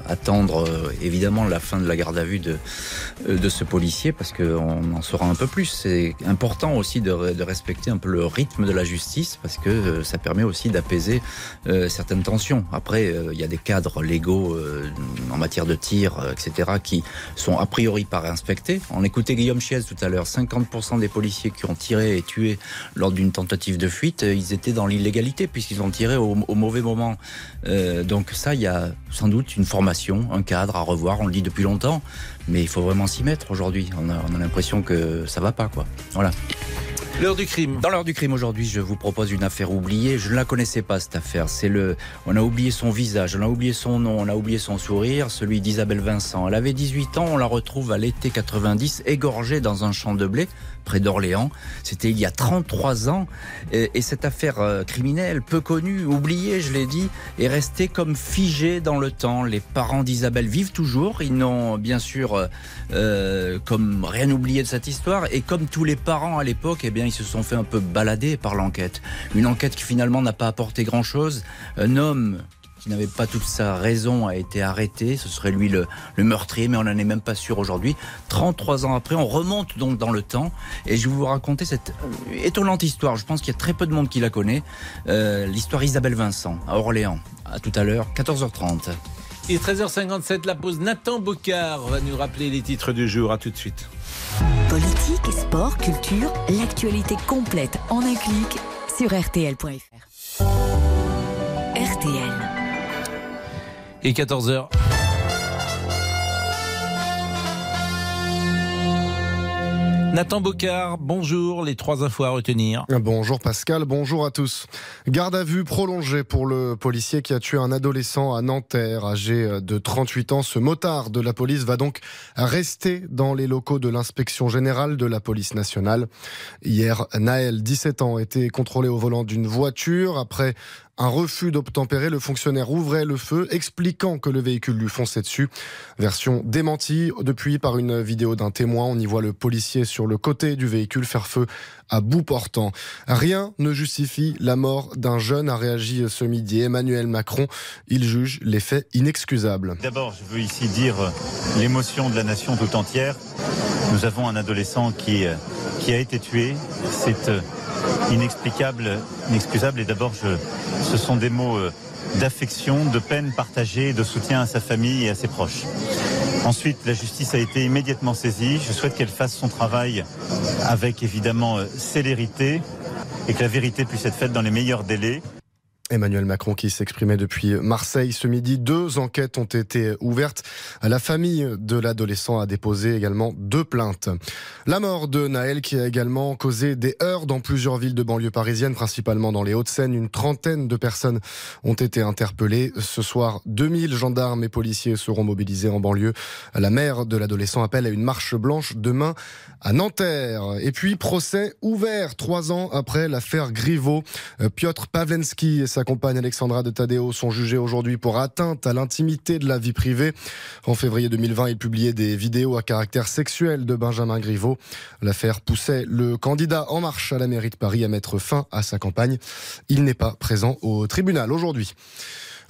attendre évidemment la fin de la garde à vue de, de ce policier parce qu'on en saura un peu plus. C'est important aussi de, respecter un peu le rythme de la justice parce que euh, ça permet aussi d'apaiser euh, certaines tensions. Après, euh, il y a des cadres légaux en matière de tir, etc., qui sont a priori pas réinspectés. On écoutait Guillaume Chiez tout à l'heure. 50% des policiers qui ont tiré et tué lors d'une tentative de fuite, ils étaient dans l'illégalité puisqu'ils ont tiré au, au mauvais moment. donc ça, il y a sans doute une formation, un cadre à revoir. On le dit depuis longtemps mais il faut vraiment s'y mettre aujourd'hui. On a, on a l'impression que ça va pas, quoi. Voilà. L'heure du crime. Dans l'heure du crime aujourd'hui, je vous propose une affaire oubliée. Je ne la connaissais pas cette affaire. C'est le, on a oublié son visage, on a oublié son nom, on a oublié son sourire, celui d'Isabelle Vincent. Elle avait 18 ans, on la retrouve à l'été 90, égorgée dans un champ de blé près d'Orléans. C'était il y a 33 ans. Et, cette affaire euh, criminelle, peu connue, oubliée, je l'ai dit, est restée comme figée dans le temps. Les parents d'Isabelle vivent toujours. Ils n'ont bien sûr euh, euh, comme rien oublié de cette histoire. Et comme tous les parents à l'époque, eh bien, ils se sont fait un peu balader par l'enquête. Une enquête qui finalement n'a pas apporté grand-chose. Un homme qui n'avait pas toute sa raison a été arrêté. Ce serait lui le, meurtrier, mais on n'en est même pas sûr aujourd'hui. 33 ans après, on remonte donc dans le temps et je vais vous raconter cette étonnante histoire. Je pense qu'il y a très peu de monde qui la connaît. Euh, l'histoire Isabelle Vincent à Orléans. À tout à l'heure, 14h30. Et 13h57, la pause. Nathan Bocard va nous rappeler les titres du jour. À tout de suite. Politique, sport, culture, l'actualité complète en un clic sur RTL.fr. RTL. Et 14h. Nathan Bocard, bonjour, les trois infos à retenir. Bonjour Pascal, bonjour à tous. Garde à vue prolongée pour le policier qui a tué un adolescent à Nanterre, âgé de 38 ans. Ce motard de la police va donc rester dans les locaux de l'inspection générale de la police nationale. Hier, Naël, 17 ans, était contrôlé au volant d'une voiture après un refus d'obtempérer, le fonctionnaire ouvrait le feu, expliquant que le véhicule lui fonçait dessus. Version démentie depuis par une vidéo d'un témoin. On y voit le policier sur le côté du véhicule faire feu à bout portant. Rien ne justifie la mort d'un jeune, a réagi ce midi Emmanuel Macron. Il juge les faits inexcusables. D'abord, je veux ici dire l'émotion de la nation tout entière. Nous avons un adolescent qui, qui a été tué. C'est euh, inexplicable, inexcusable. Et d'abord, ce sont des mots euh, d'affection, de peine partagée, de soutien à sa famille et à ses proches. Ensuite, la justice a été immédiatement saisie. Je souhaite qu'elle fasse son travail avec évidemment euh, célérité et que la vérité puisse être faite dans les meilleurs délais. Emmanuel Macron qui s'exprimait depuis Marseille ce midi. Deux enquêtes ont été ouvertes. La famille de l'adolescent a déposé également deux plaintes. La mort de Naël qui a également causé des heurts dans plusieurs villes de banlieue parisienne, principalement dans les Hauts-de-Seine. Une trentaine de personnes ont été interpellées. Ce soir, 2000 gendarmes et policiers seront mobilisés en banlieue. La mère de l'adolescent appelle à une marche blanche demain à Nanterre. Et puis, procès ouvert trois ans après l'affaire Griveaux. Piotr Pavlensky et sa compagne Alexandra de Tadeo sont jugés aujourd'hui pour atteinte à l'intimité de la vie privée. En février 2020, il publiait des vidéos à caractère sexuel de Benjamin Griveaux. L'affaire poussait le candidat En Marche à la mairie de Paris à mettre fin à sa campagne. Il n'est pas présent au tribunal aujourd'hui.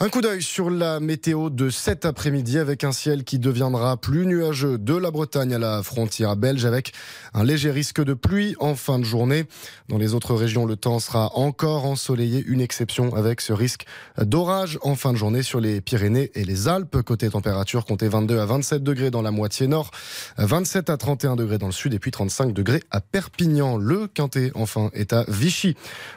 Un coup d'œil sur la météo de cet après-midi avec un ciel qui deviendra plus nuageux de la Bretagne à la frontière belge avec un léger risque de pluie en fin de journée. Dans les autres régions, le temps sera encore ensoleillé, une exception avec ce risque d'orage en fin de journée sur les Pyrénées et les Alpes. Côté température, comptez 22 à 27 degrés dans la moitié nord, 27 à 31 degrés dans le sud et puis 35 degrés à Perpignan. Le Quintet, enfin, est à Vichy.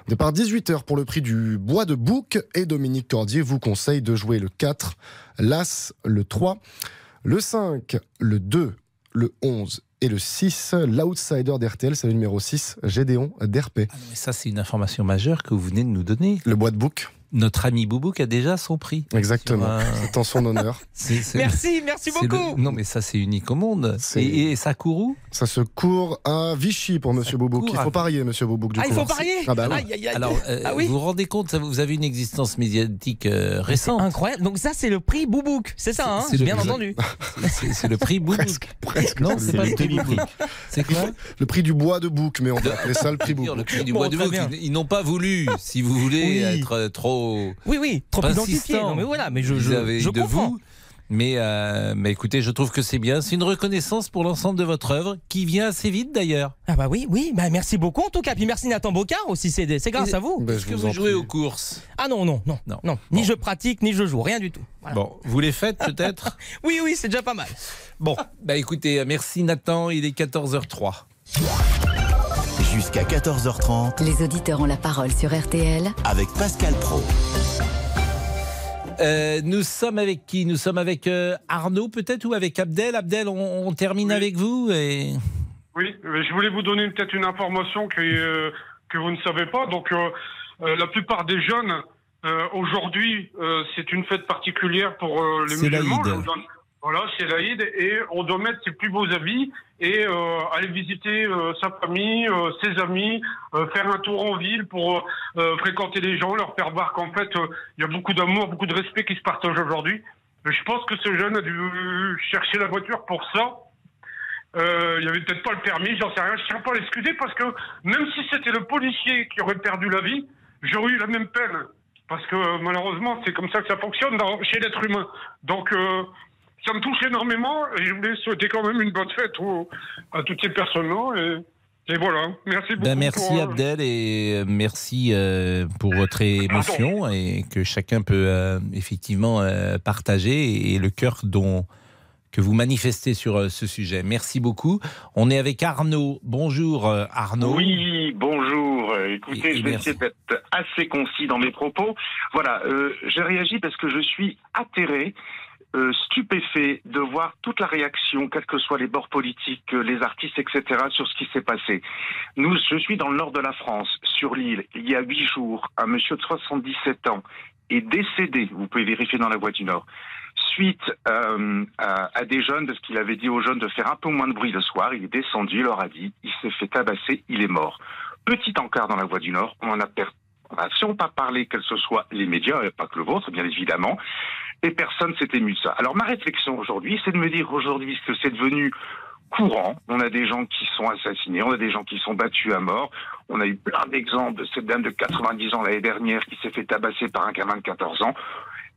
Départ 18h pour le prix du bois de bouc et Dominique Cordier vous conseille de jouer le 4, l'As, le 3, le 5, le 2, le 11 et le 6, l'outsider d'RTL, c'est le numéro 6, Gédéon d'RP. Ah ça, c'est une information majeure que vous venez de nous donner. Le bois de bouc notre ami Boubouk a déjà son prix. Exactement. C'est en son honneur. merci, merci beaucoup. Non, mais ça, c'est unique au monde. Et, ça court où? Ça se court à Vichy pour Monsieur Boubouk. Il faut parier, Monsieur Boubouk. Du ah, il faut parier ah bah Alors, euh, ah vous vous rendez compte, vous avez une existence médiatique euh, récente. Incroyable. Donc ça, c'est le prix Boubouk. C'est ça, hein bien entendu. C'est le prix Boubouk. Presque, Non, c'est pas le prix Boubouk. C'est quoi? Le prix du bois de bouc, mais on va appeler ça le prix Boubouk. Le prix du bois de bouc. Ils n'ont pas voulu, si vous voulez, être trop. Oui, oui, trop identifié. Non, mais voilà, mais je, je, je comprends. Vous, mais, euh, mais écoutez, je trouve que c'est bien. C'est une reconnaissance pour l'ensemble de votre œuvre, qui vient assez vite d'ailleurs. Ah bah oui, oui. Bah merci beaucoup en tout cas. Puis merci Nathan Bocard aussi. C'est grâce à vous. Bah, Est-ce que vous, jouez aux courses? Ah non, non, non, non. non. Ni je pratique, ni je joue, rien du tout. Bon, vous les faites peut-être? Oui, oui, c'est déjà pas mal. Bon, bah écoutez, merci Nathan. Il est 14h03. Jusqu'à 14h30. Les auditeurs ont la parole sur RTL avec Pascal Pro. Euh, nous sommes avec qui? Nous sommes avec euh, Arnaud peut-être ou avec Abdel? Abdel, on, termine avec vous et... Oui, je voulais vous donner peut-être une information que, euh, que vous ne savez pas. Donc, la plupart des jeunes, aujourd'hui, c'est une fête particulière pour les musulmans. Voilà, c'est l'Aïd et on doit mettre ses plus beaux habits et euh, aller visiter euh, sa famille, euh, ses amis, faire un tour en ville pour fréquenter les gens, leur faire voir qu'en fait il y a beaucoup d'amour, beaucoup de respect qui se partagent aujourd'hui. Je pense que ce jeune a dû chercher la voiture pour ça. il n'y avait peut-être pas le permis, j'en sais rien. Je ne tiens pas à l'excuser parce que même si c'était le policier qui aurait perdu la vie, j'aurais eu la même peine. Parce que malheureusement, c'est comme ça que ça fonctionne chez l'être humain. Donc, ça me touche énormément et je voulais souhaiter quand même une bonne fête à toutes ces personnes-là. Et, voilà, merci beaucoup. Ben merci euh, Abdel et euh, merci euh, pour votre émotion et que chacun peut effectivement partager et le cœur dont que vous manifestez sur ce sujet. Merci beaucoup. On est avec Arnaud. Bonjour Arnaud. Oui, bonjour. Écoutez, je vais essayer d'être assez concis dans mes propos. Voilà, j'ai réagi parce que je suis atterré euh, stupéfait de voir toute la réaction, quels que soient les bords politiques, euh, les artistes, etc., sur ce qui s'est passé. Nous, je suis dans le nord de la France, sur l'île. Il y a huit jours, un monsieur de 77 ans est décédé. Vous pouvez vérifier dans la voie du Nord. Suite euh, à, des jeunes, parce qu'il avait dit aux jeunes de faire un peu moins de bruit le soir, il est descendu, il leur a dit, il s'est fait tabasser, il est mort. Petit encart dans la voie du Nord, on en a perdu. Si on n'a pas parlé, quels que soient les médias, pas que le vôtre, bien évidemment, et personne s'est ému de ça. Alors ma réflexion aujourd'hui, c'est de me dire aujourd'hui que c'est devenu courant. On a des gens qui sont assassinés, on a des gens qui sont battus à mort. On a eu plein d'exemples de cette dame de 90 ans l'année dernière qui s'est fait tabasser par un gamin de 14 ans.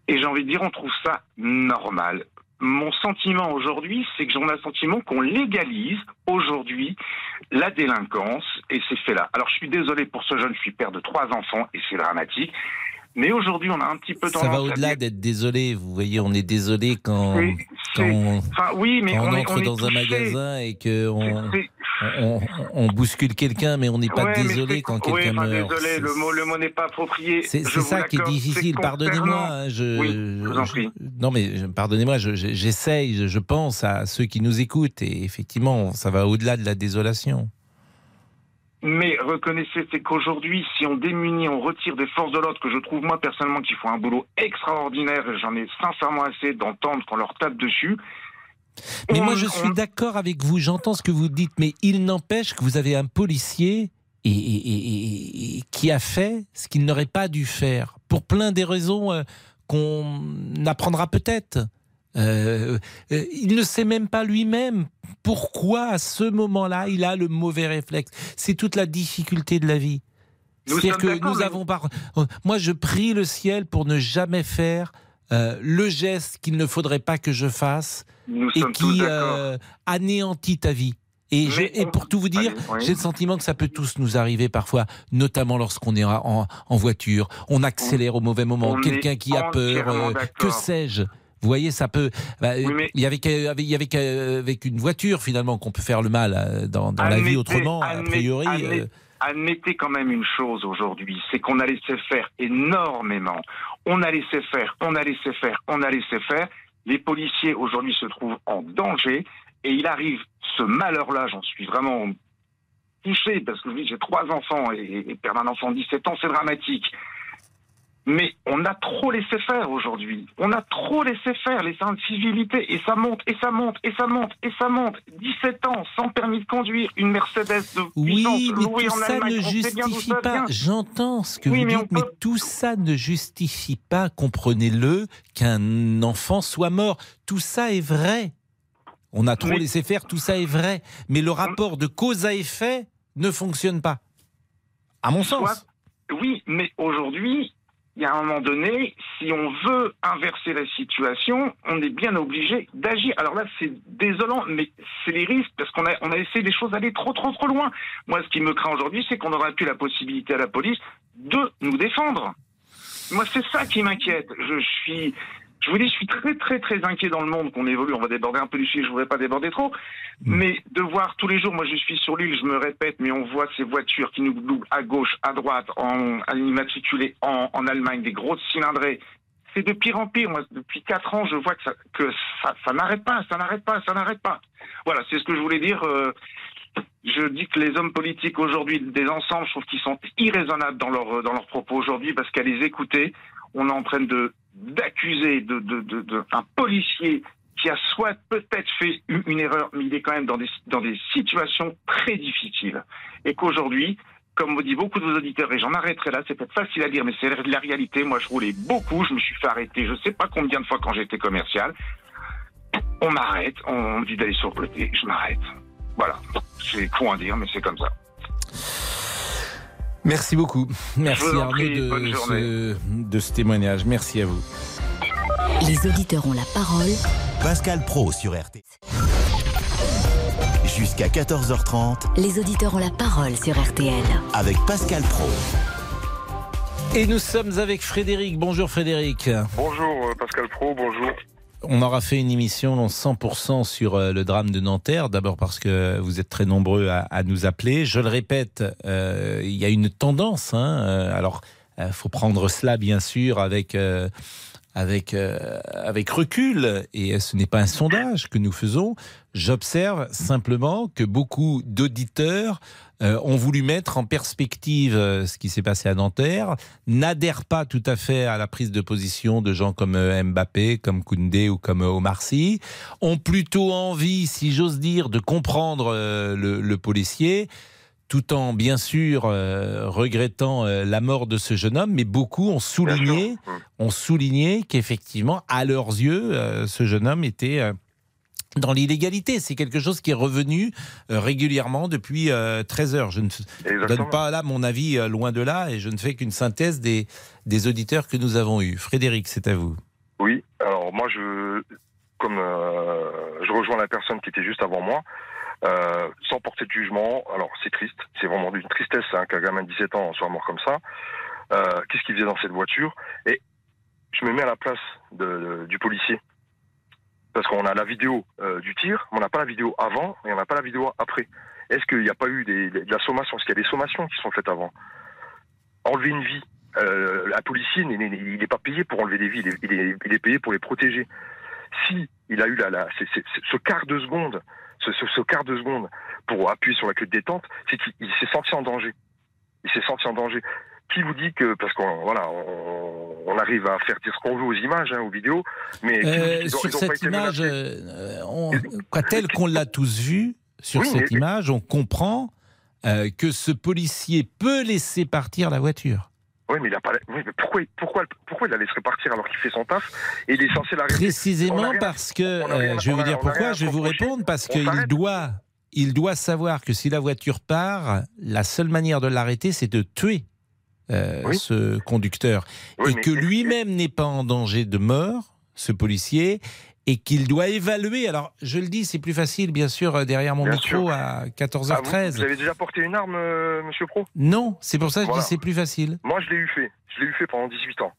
Et j'ai envie de dire, on trouve ça normal. Mon sentiment aujourd'hui, c'est que j'en ai un sentiment qu'on légalise aujourd'hui la délinquance et ces faits-là. Alors je suis désolé pour ce jeune, je suis père de trois enfants et c'est dramatique. Mais aujourd'hui, on a un petit peu tendance. Ça va au-delà d'être désolé. Vous voyez, on est désolé quand, quand, on, oui, mais on, entre dans un magasin et que on, on, bouscule quelqu'un, mais on n'est pas désolé quand quelqu'un oui, meurt. Désolé, le mot, le mot n'est pas approprié. C'est ça qui est difficile. Pardonnez-moi. Hein, je, oui, je vous en prie. non, mais pardonnez-moi. J'essaye. Je pense à ceux qui nous écoutent et effectivement, ça va au-delà de la désolation. Mais reconnaissez, c'est qu'aujourd'hui, si on démunit, on retire des forces de l'ordre, que je trouve moi personnellement qu'ils font un boulot extraordinaire, et j'en ai sincèrement assez d'entendre qu'on leur tape dessus. Mais moi, je suis d'accord avec vous, j'entends ce que vous dites, mais il n'empêche que vous avez un policier et, qui a fait ce qu'il n'aurait pas dû faire, pour plein des raisons euh, qu'on apprendra peut-être. Euh, euh, il ne sait même pas lui-même pourquoi à ce moment-là il a le mauvais réflexe. C'est toute la difficulté de la vie. C'est-à-dire que nous avons Moi, je prie le ciel pour ne jamais faire euh, le geste qu'il ne faudrait pas que je fasse et qui anéantit ta vie. Et, et, pour tout vous dire, j'ai le sentiment que ça peut tous nous arriver parfois, notamment lorsqu'on est en, voiture, on accélère au mauvais moment, quelqu'un qui a peur, que sais-je? Vous voyez, ça peut. Bah, il y avait qu'avec une voiture finalement qu'on peut faire le mal euh, dans, la vie autrement, a priori. Euh. Admettez, quand même une chose aujourd'hui, c'est qu'on a laissé faire énormément. On a laissé faire, on a laissé faire, on a laissé faire. Les policiers aujourd'hui se trouvent en danger et il arrive ce malheur-là, j'en suis vraiment touché parce que j'ai trois enfants et, et perdre un enfant de 17 ans, c'est dramatique. Mais on a trop laissé faire aujourd'hui. On a trop laissé faire les incivilités et ça monte et ça monte et ça monte et ça monte. 17 ans sans permis de conduire, une Mercedes de oui, mais tout ça ne justifie pas. J'entends ce que vous dites, mais tout ça ne justifie pas, comprenez-le, qu'un enfant soit mort. Tout ça est vrai. On a trop laissé faire, tout ça est vrai. Mais le rapport de cause à effet ne fonctionne pas. À mon sens. Oui, mais aujourd'hui, il y a un moment donné, si on veut inverser la situation, on est bien obligé d'agir. Alors là, c'est désolant, mais c'est les risques parce qu'on a, on a essayé des choses aller trop, trop, trop loin. Moi, ce qui me craint aujourd'hui, c'est qu'on n'aura plus la possibilité à la police de nous défendre. Moi, c'est ça qui m'inquiète. Je suis, je vous dis, je suis très, très, très inquiet dans le monde qu'on évolue. On va déborder un peu du sujet, je voudrais pas déborder trop. Mm. Mais de voir tous les jours, moi je suis sur l'île, je me répète, mais on voit ces voitures qui nous doublent à gauche, à droite, en, immatriculées en, en Allemagne, des grosses cylindrées. C'est de pire en pire. Moi, depuis quatre ans, je vois que ça, que ça, ça n'arrête pas, ça n'arrête pas, ça n'arrête pas. Voilà, c'est ce que je voulais dire. Euh, je dis que les hommes politiques aujourd'hui, des ensembles, je trouve qu'ils sont irraisonnables dans leurs dans leurs propos aujourd'hui, parce qu'à les écouter, on est en train de d'accuser de, de, de, un policier qui a soit peut-être fait une, erreur, mais il est quand même dans des, dans des situations très difficiles. Et qu'aujourd'hui, comme me dit beaucoup de vos auditeurs, et j'en arrêterai là, c'est peut-être facile à dire, mais c'est la réalité. Moi, je roulais beaucoup, je me suis fait arrêter, je ne sais pas combien de fois quand j'étais commercial. On m'arrête, on me dit d'aller sur le côté, je m'arrête. Voilà, c'est con à dire, mais c'est comme ça. Merci beaucoup. Merci Arnaud de ce, de ce témoignage. Merci à vous. Les auditeurs ont la parole. Pascal Pro sur RT. Jusqu'à 14h30. Les auditeurs ont la parole sur RTL. Avec Pascal Pro. Et nous sommes avec Frédéric. Bonjour Frédéric. Bonjour euh, Pascal Pro, bonjour. On aura fait une émission 100% sur euh, le drame de Nanterre, d'abord parce que vous êtes très nombreux à, nous appeler. Je le répète, euh, il y a une tendance. Hein, euh, alors, il faut prendre cela bien sûr avec avec, avec recul, et ce n'est pas un sondage que nous faisons, j'observe simplement que beaucoup d'auditeurs euh, ont voulu mettre en perspective euh, ce qui s'est passé à Nanterre, n'adhèrent pas tout à fait à la prise de position de gens comme euh, Mbappé, comme Koundé ou comme Omar Sy, ont plutôt envie, si j'ose dire, de comprendre le, policier tout en bien sûr regrettant la mort de ce jeune homme, mais beaucoup ont souligné, ont souligné qu'effectivement, à leurs yeux, ce jeune homme était dans l'illégalité. C'est quelque chose qui est revenu euh, régulièrement depuis 13 euh, heures. Je ne donne pas là mon avis euh, loin de là et je ne fais qu'une synthèse des, des auditeurs que nous avons eus. Frédéric, c'est à vous. Oui, alors moi, je, comme je rejoins la personne qui était juste avant moi, sans porter de jugement, alors c'est triste, c'est vraiment d'une tristesse hein, qu'un gamin de 17 ans soit mort comme ça. Qu'est-ce qu'il faisait dans cette voiture Et je me mets à la place du policier parce qu'on a la vidéo euh, du tir, mais on n'a pas la vidéo avant et on n'a pas la vidéo après. Est-ce qu'il n'y a pas eu des, de la sommation? Est-ce qu'il y a des sommations qui sont faites avant? Enlever une vie, euh, la policier, il n'est pas payé pour enlever des vies, il est, payé pour les protéger. Si il a eu la, ce quart de seconde, ce, quart de seconde pour appuyer sur la queue de détente, c'est qu'il s'est senti en danger. Il s'est senti en danger qui vous dit que parce qu'on voilà on, arrive à faire dire ce qu'on veut aux images, hein, aux vidéos, mais euh, sur cette image, euh, quoi, tel qu'on l'a tous vu sur cette image, on comprend euh, que ce policier peut laisser partir la voiture. Oui, mais il a pas. Oui, mais pourquoi, pourquoi, pourquoi il la laisserait partir alors qu'il fait son taf et il est censé l'arrêter Précisément parce que je vais vous dire pourquoi. Je vais vous répondre parce qu'il doit, il doit savoir que si la voiture part, la seule manière de l'arrêter, c'est de tuer euh, ce conducteur, et que lui-même n'est pas en danger de mort, ce policier, et qu'il doit évaluer. Alors, je le dis, c'est plus facile, bien sûr, euh, derrière mon micro à 14h13. Ah, vous, avez déjà porté une arme, euh, monsieur Pro? Non, c'est pour ça que je dis c'est plus facile. Moi, je l'ai eu fait. Je l'ai eu fait pendant 18 ans.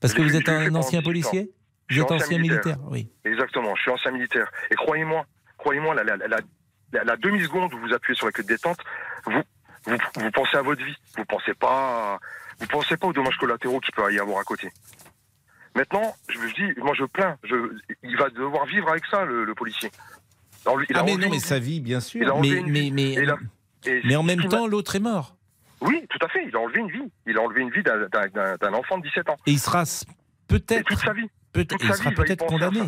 Parce que vous êtes un ancien policier Vous êtes ancien militaire. oui. Exactement, je suis ancien militaire. Et croyez-moi, croyez-moi, la, la, la, la demi-seconde où vous appuyez sur la queue de détente, vous, vous, pensez à votre vie. Vous pensez pas, vous pensez pas aux dommages collatéraux qu'il peut y avoir à côté. Maintenant, je me dis, moi je plains, je, il va devoir vivre avec ça, le, policier. ah mais non, mais sa vie, bien sûr. Mais, mais, mais, mais en même temps, l'autre est mort. Oui, tout à fait. Il a enlevé une vie. Il a enlevé une vie d'un enfant de 17 ans. Et il sera peut-être. Toute sa vie. Peut il sera peut-être condamné.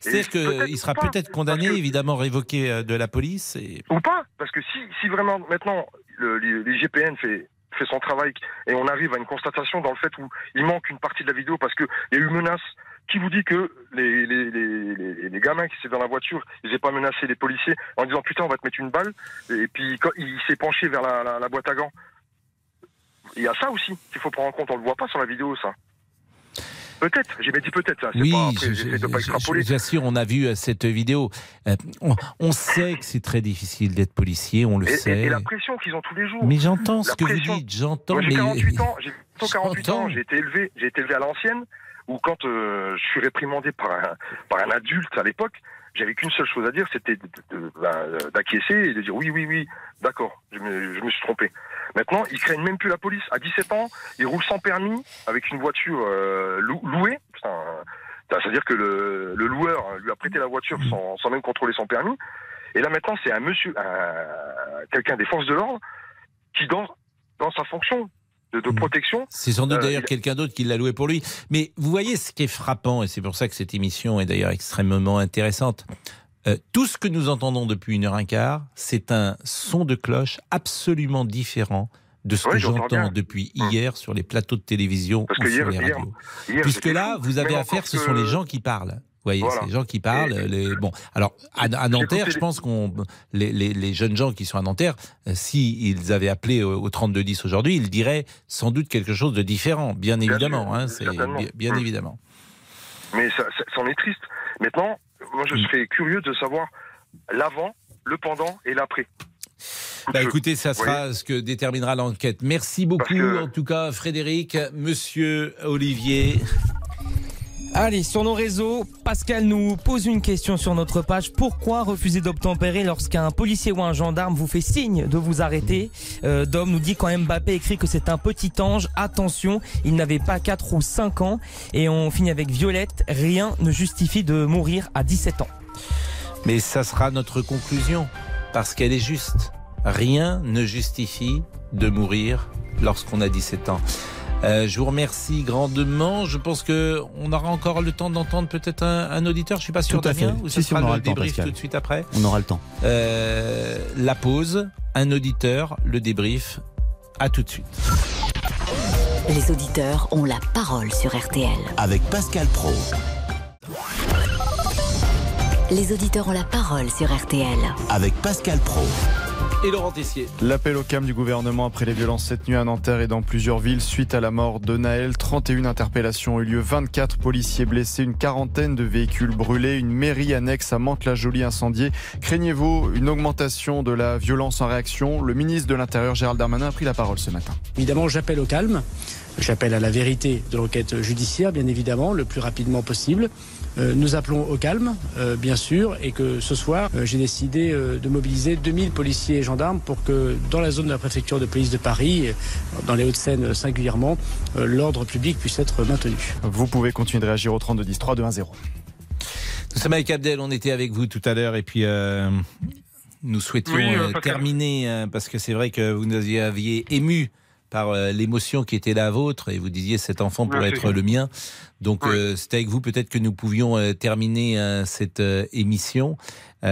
C'est-à-dire qu'il sera peut-être condamné, évidemment révoqué euh, de la police. Et... Ou pas, parce que si, si vraiment maintenant l'IGPN fait, fait son travail et on arrive à une constatation dans le fait où il manque une partie de la vidéo parce qu'il y a eu menace, qui vous dit que les, gamins qui étaient dans la voiture, ils n'aient pas menacé les policiers en disant putain on va te mettre une balle et puis il s'est penché vers la, la boîte à gants. Il y a ça aussi qu'il faut prendre en compte, on le voit pas sur la vidéo ça. Peut-être, j'ai dit peut-être. ça. Oui, j'assure, on a vu euh, cette vidéo. Euh, on, sait que c'est très difficile d'être policier, on le sait. Et, la pression qu'ils ont tous les jours. Mais j'entends ce que vous dites, j'entends. J'ai 48 ans, j'ai 48 ans, j'ai été élevé, j'ai été élevé à l'ancienne, où quand euh, je suis réprimandé par un, par un adulte à l'époque, j'avais qu'une seule chose à dire, c'était ben, d'acquiescer et de dire oui, oui, oui, d'accord, je me, je me suis trompé. Maintenant, ils craignent même plus la police. À 17 ans, ils roulent sans permis avec une voiture euh, louée. C'est-à-dire que le, le, loueur lui a prêté la voiture sans, sans même contrôler son permis. Et là maintenant, c'est un monsieur, quelqu'un des forces de l'ordre qui, dans, dans sa fonction de, de protection. C'est sans doute euh, d'ailleurs quelqu'un d'autre qui l'a loué pour lui. Mais vous voyez ce qui est frappant, et c'est pour ça que cette émission est d'ailleurs extrêmement intéressante. Euh, tout ce que nous entendons depuis une heure un quart, c'est un son de cloche absolument différent de ce que j'entends depuis hum. hier sur les plateaux de télévision ou sur les radios. Puisque là, vous avez affaire, ce sont les gens qui parlent. Vous voyez, c'est les gens qui parlent. Les... Bon, alors à, Nanterre, je pense qu'on les, les, les, jeunes gens qui sont à Nanterre, euh, s'ils avaient appelé au, au 3210 aujourd'hui, ils diraient sans doute quelque chose de différent, bien, évidemment. Hein, c'est bien, hum. évidemment. Mais ça, ça, ça en est triste. Maintenant, moi, je mm. serais curieux de savoir l'avant, le pendant et l'après. Bah écoutez, ça sera ce que déterminera l'enquête. Merci beaucoup, en tout cas, Frédéric, Monsieur Olivier. Allez, sur nos réseaux, Pascal nous pose une question sur notre page. Pourquoi refuser d'obtempérer lorsqu'un policier ou un gendarme vous fait signe de vous arrêter euh, Dom nous dit quand Mbappé écrit que c'est un petit ange, attention, il n'avait pas 4 ou 5 ans. Et on finit avec Violette, rien ne justifie de mourir à 17 ans. Mais ça sera notre conclusion, parce qu'elle est juste. Rien ne justifie de mourir lorsqu'on a 17 ans. Euh, je vous remercie grandement. Je pense que on aura encore le temps d'entendre peut-être un, auditeur. Je suis pas sûr, tout à Damien, Ou si, sera on aura le, débrief tout de suite après. On aura le temps. Euh, la pause, un auditeur, le débrief. À tout de suite. Les auditeurs ont la parole sur RTL. Avec Pascal Pro. Les auditeurs ont la parole sur RTL. Avec Pascal Pro et Laurent Tessier. L'appel au calme du gouvernement après les violences cette nuit à Nanterre et dans plusieurs villes suite à la mort de Naël. 31 interpellations ont eu lieu, 24 policiers blessés, une quarantaine de véhicules brûlés, une mairie annexe à Mantes-la-Jolie incendiée. Craignez-vous une augmentation de la violence en réaction? Le ministre de l'Intérieur Gérald Darmanin a pris la parole ce matin. Évidemment, j'appelle au calme. J'appelle à la vérité de l'enquête judiciaire, bien évidemment, le plus rapidement possible. Euh, nous appelons au calme, euh, bien sûr, et que ce soir, euh, j'ai décidé de mobiliser 2000 policiers et gendarmes pour que dans la zone de la préfecture de police de Paris, dans les Hauts-de-Seine singulièrement, l'ordre public puisse être maintenu. Vous pouvez continuer de réagir au 32 10 3 2 1 0. Nous sommes avec Abdel, on était avec vous tout à l'heure et puis nous souhaitions terminer parce que c'est vrai que vous nous aviez ému par euh, l'émotion qui était la vôtre et vous disiez cet enfant pourrait être le mien. Donc euh, c'est avec vous peut-être que nous pouvions euh, terminer cette émission et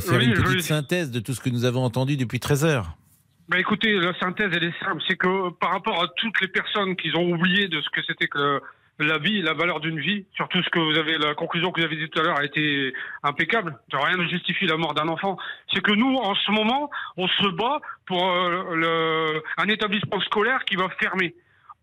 faire une petite synthèse de tout ce que nous avons entendu depuis 13 heures. Bah écoutez, la synthèse elle est simple, c'est que par rapport à toutes les personnes qui ont oublié de ce que c'était que la vie, la valeur d'une vie, surtout ce que vous avez, la conclusion que vous avez dit tout à l'heure a été impeccable. Rien ne justifie la mort d'un enfant. C'est que nous, en ce moment, on se bat pour euh, un établissement scolaire qui va fermer.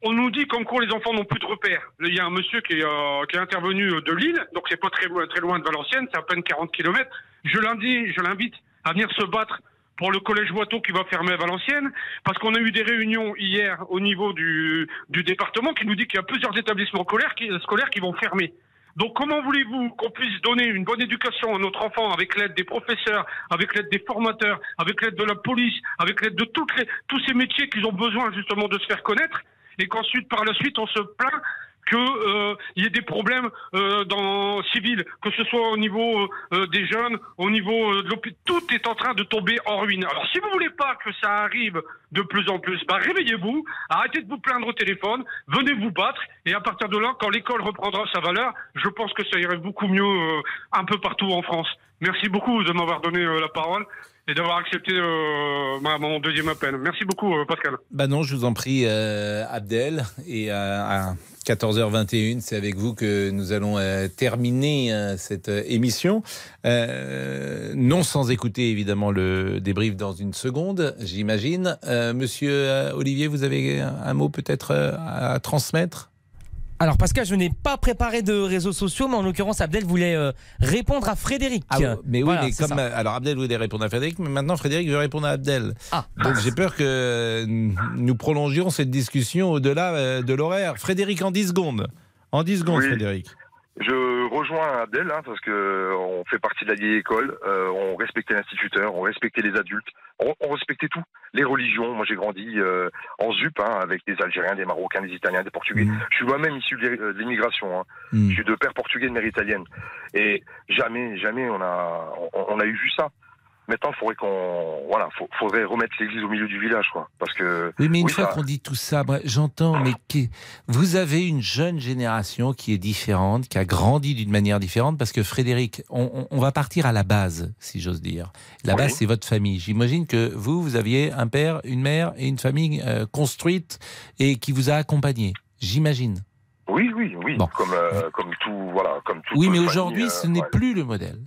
On nous dit qu'en cours les enfants n'ont plus de repères. Il y a un monsieur qui est, euh, intervenu de Lille, donc c'est pas très, très loin de Valenciennes, c'est à peine 40 km. Je l'invite, je l'invite à venir se battre pour le collège Boiteau qui va fermer à Valenciennes, parce qu'on a eu des réunions hier au niveau du, département qui nous dit qu'il y a plusieurs établissements scolaires qui, vont fermer. Donc comment voulez-vous qu'on puisse donner une bonne éducation à notre enfant avec l'aide des professeurs, avec l'aide des formateurs, avec l'aide de la police, avec l'aide de tous ces métiers qu'ils ont besoin justement de se faire connaître, et qu'ensuite par la suite on se plaint qu'il euh, y ait des problèmes euh, dans civil, que ce soit au niveau euh, des jeunes, au niveau de l'hôpital. Tout est en train de tomber en ruine. Alors si vous voulez pas que ça arrive de plus en plus, bah, réveillez-vous, arrêtez de vous plaindre au téléphone, venez vous battre, et à partir de là, quand l'école reprendra sa valeur, je pense que ça irait beaucoup mieux un peu partout en France. Merci beaucoup de m'avoir donné la parole et d'avoir accepté euh, mon deuxième appel. Merci beaucoup, euh, Pascal. Bah non, je vous en prie, euh, Abdel. Et à 14h21, c'est avec vous que nous allons terminer cette émission. non sans écouter évidemment le débrief dans une seconde, j'imagine. Monsieur Olivier, vous avez un mot peut-être à transmettre? Alors Pascal, je n'ai pas préparé de réseaux sociaux, mais en l'occurrence Abdel voulait euh, répondre à Frédéric. Ah, mais oui, mais comme alors Abdel voulait répondre à Frédéric, mais maintenant Frédéric veut répondre à Abdel. Ah. Donc j'ai peur que nous prolongions cette discussion au-delà euh, de l'horaire. Frédéric en 10 secondes. En 10 secondes, Frédéric. Je rejoins Abdel hein, parce que on fait partie de la vieille école. Euh, on respectait l'instituteur, on respectait les adultes, on, respectait tout. Les religions. Moi, j'ai grandi euh, en ZUP hein, avec des Algériens, des Marocains, des Italiens, des Portugais. Mm. Je suis moi-même issu de euh, l'immigration. Hein. Mm. Je suis de père portugais de mère italienne. Et jamais, jamais on a on a eu vu ça. Maintenant, il faudrait qu'on, voilà, faudrait remettre l'église au milieu du village, quoi. Parce que. Oui, mais une fois qu'on dit tout ça, j'entends, mais vous avez une jeune génération qui est différente, qui a grandi d'une manière différente, parce que Frédéric, on, va partir à la base, si j'ose dire. La base, c'est votre famille. J'imagine que vous, vous aviez un père, une mère et une famille euh, construite et qui vous a accompagné. J'imagine. Oui, oui, oui. Comme, euh, comme tout, voilà, comme tout. Oui, mais aujourd'hui, euh, ce n'est plus le modèle.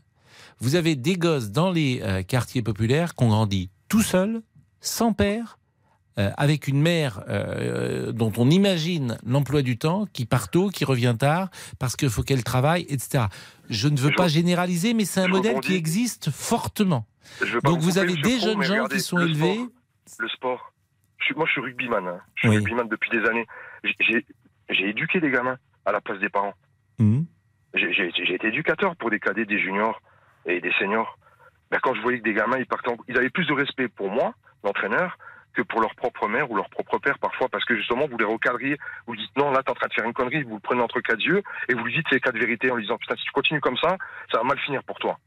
Vous avez des gosses dans les euh, quartiers populaires qui ont grandi tout seuls, sans père, euh, avec une mère euh, dont on imagine l'emploi du temps, qui part tôt, qui revient tard, parce qu'il faut qu'elle travaille, etc. Je ne veux pas généraliser, mais c'est un modèle qui existe fortement. Donc vous avez des jeunes gens qui sont élevés. le sport. moi, je suis rugbyman. Hein. Je suis rugbyman depuis des années. J'ai éduqué des gamins à la place des parents. Mmh. J'ai été éducateur pour des cadets, des juniors et des seniors, ben, quand je voyais que des gamins, ils, partaient ils avaient plus de respect pour moi, l'entraîneur, que pour leur propre mère ou leur propre père parfois, parce que justement, vous les recadriez, vous dites non, là, t'es en train de faire une connerie, vous le prenez entre quatre yeux, et vous lui dites ces quatre vérités en lui disant, putain, si tu continues comme ça, ça va mal finir pour toi.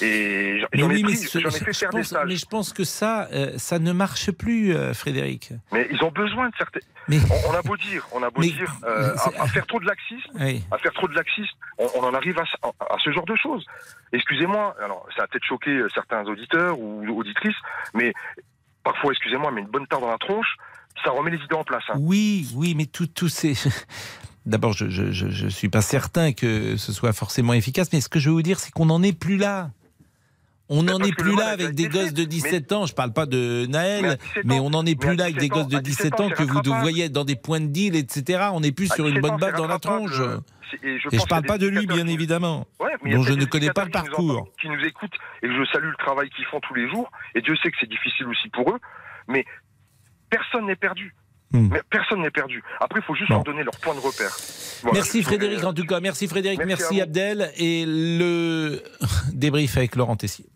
Et j'en ai, fait faire des stages. Mais je pense que ça, euh, ça ne marche plus, euh, Frédéric. Mais ils ont besoin de certaines. On, a beau dire, on a beau dire, euh, à, faire trop de laxisme, à faire trop de laxisme, on, en arrive à, ce genre de choses. Excusez-moi, alors ça a peut-être choqué certains auditeurs ou auditrices, mais parfois, excusez-moi, mais une bonne tarte dans la tronche, ça remet les idées en place. Hein. Oui, oui, mais tout, tout c'est. D'abord, je ne suis pas certain que ce soit forcément efficace, mais ce que je veux vous dire, c'est qu'on n'en est plus là. On n'en est plus là avec des gosses de 17 ans, je ne parle pas de Naël, mais, on n'en est plus là avec des gosses de 17 ans que vous voyez dans des points de deal, etc. On n'est plus sur une bonne base dans la tronche. Et je ne parle pas de lui, bien évidemment, dont je ne connais pas le parcours. Qui nous écoutent, et je salue le travail qu'ils font tous les jours, et Dieu sait que c'est difficile aussi pour eux, mais personne n'est perdu. Hmm. Mais personne n'est perdu. Après, il faut juste leur donner leur point de repère. Merci Frédéric, en tout cas. Merci Frédéric, merci, Abdel. Et le débrief avec Laurent Tessier.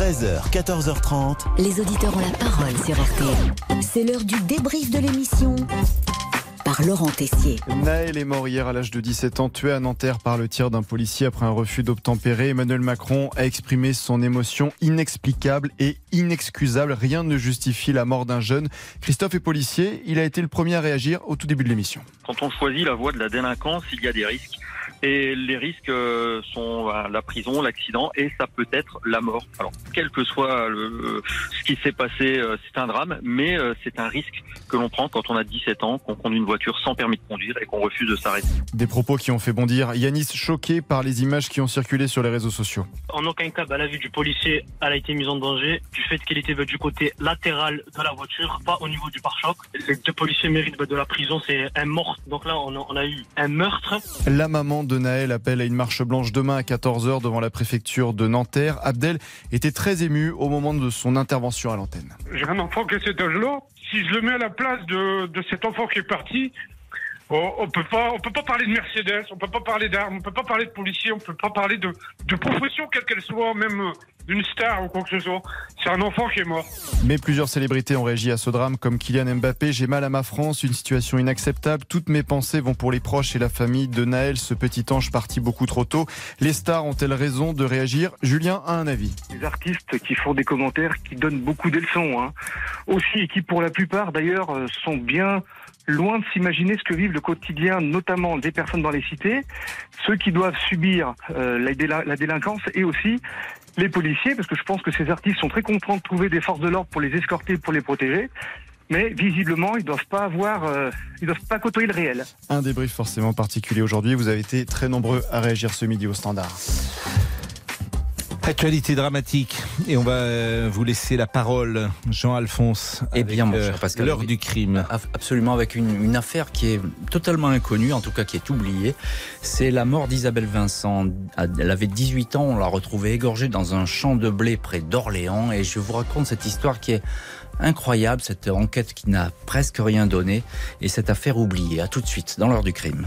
13h, 14h30. Les auditeurs ont la parole sur RTL. C'est l'heure du débrief de l'émission par Laurent Tessier. Naël est mort hier à l'âge de 17 ans, tué à Nanterre par le tir d'un policier après un refus d'obtempérer. Emmanuel Macron a exprimé son émotion inexplicable et inexcusable. Rien ne justifie la mort d'un jeune. Christophe est policier, il a été le premier à réagir au tout début de l'émission. Quand on choisit la voie de la délinquance, il y a des risques. Et les risques euh, sont bah, la prison, l'accident et ça peut être la mort. Alors, quel que soit le, ce qui s'est passé, euh, c'est un drame, mais euh, c'est un risque que l'on prend quand on a 17 ans, qu'on conduit une voiture sans permis de conduire et qu'on refuse de s'arrêter. Des propos qui ont fait bondir Yanis, choqué par les images qui ont circulé sur les réseaux sociaux. En aucun cas, à la vue du policier, elle a été mise en danger du fait qu'elle était du côté latéral de la voiture, pas au niveau du pare-choc. Les deux policiers méritent de la prison, c'est un mort. Donc là, on a, on a eu un meurtre. La maman de Naël appelle à une marche blanche demain à 14h devant la préfecture de Nanterre. Abdel était très ému au moment de son intervention à l'antenne. J'ai un enfant qui est cet âge-là. Si je le mets à la place de, de cet enfant qui est parti, on peut pas, on peut pas parler de Mercedes, on peut pas parler d'armes, on peut pas parler de policiers, on peut pas parler de, de profession quelle qu'elle soit, même d'une star ou quoi que ce soit. C'est un enfant qui est mort. Mais plusieurs célébrités ont réagi à ce drame, comme Kylian Mbappé. J'ai mal à ma France, une situation inacceptable. Toutes mes pensées vont pour les proches et la famille de Naël, ce petit ange parti beaucoup trop tôt. Les stars ont-elles raison de réagir? Julien a un avis. Les artistes qui font des commentaires qui donnent beaucoup de leçons, hein. aussi, et qui pour la plupart d'ailleurs euh, sont bien loin de s'imaginer ce que vivent le quotidien, notamment des personnes dans les cités, ceux qui doivent subir euh, la, délinquance et aussi les policiers, parce que je pense que ces artistes sont très contents de trouver des forces de l'ordre pour les escorter, pour les protéger. Mais visiblement, ils doivent pas avoir, euh, ils doivent pas côtoyer le réel. Un débrief forcément particulier aujourd'hui. Vous avez été très nombreux à réagir ce midi au standard. Actualité dramatique et on va euh, vous laisser la parole, Jean-Alphonse. Eh bien, mon cher Pascal, l'heure du crime. Absolument, avec une, affaire qui est totalement inconnue, en tout cas qui est oubliée. C'est la mort d'Isabelle Vincent. Elle avait 18 ans, on l'a retrouvée égorgée dans un champ de blé près d'Orléans. Et je vous raconte cette histoire qui est incroyable, cette enquête qui n'a presque rien donné et cette affaire oubliée. À tout de suite dans l'heure du crime.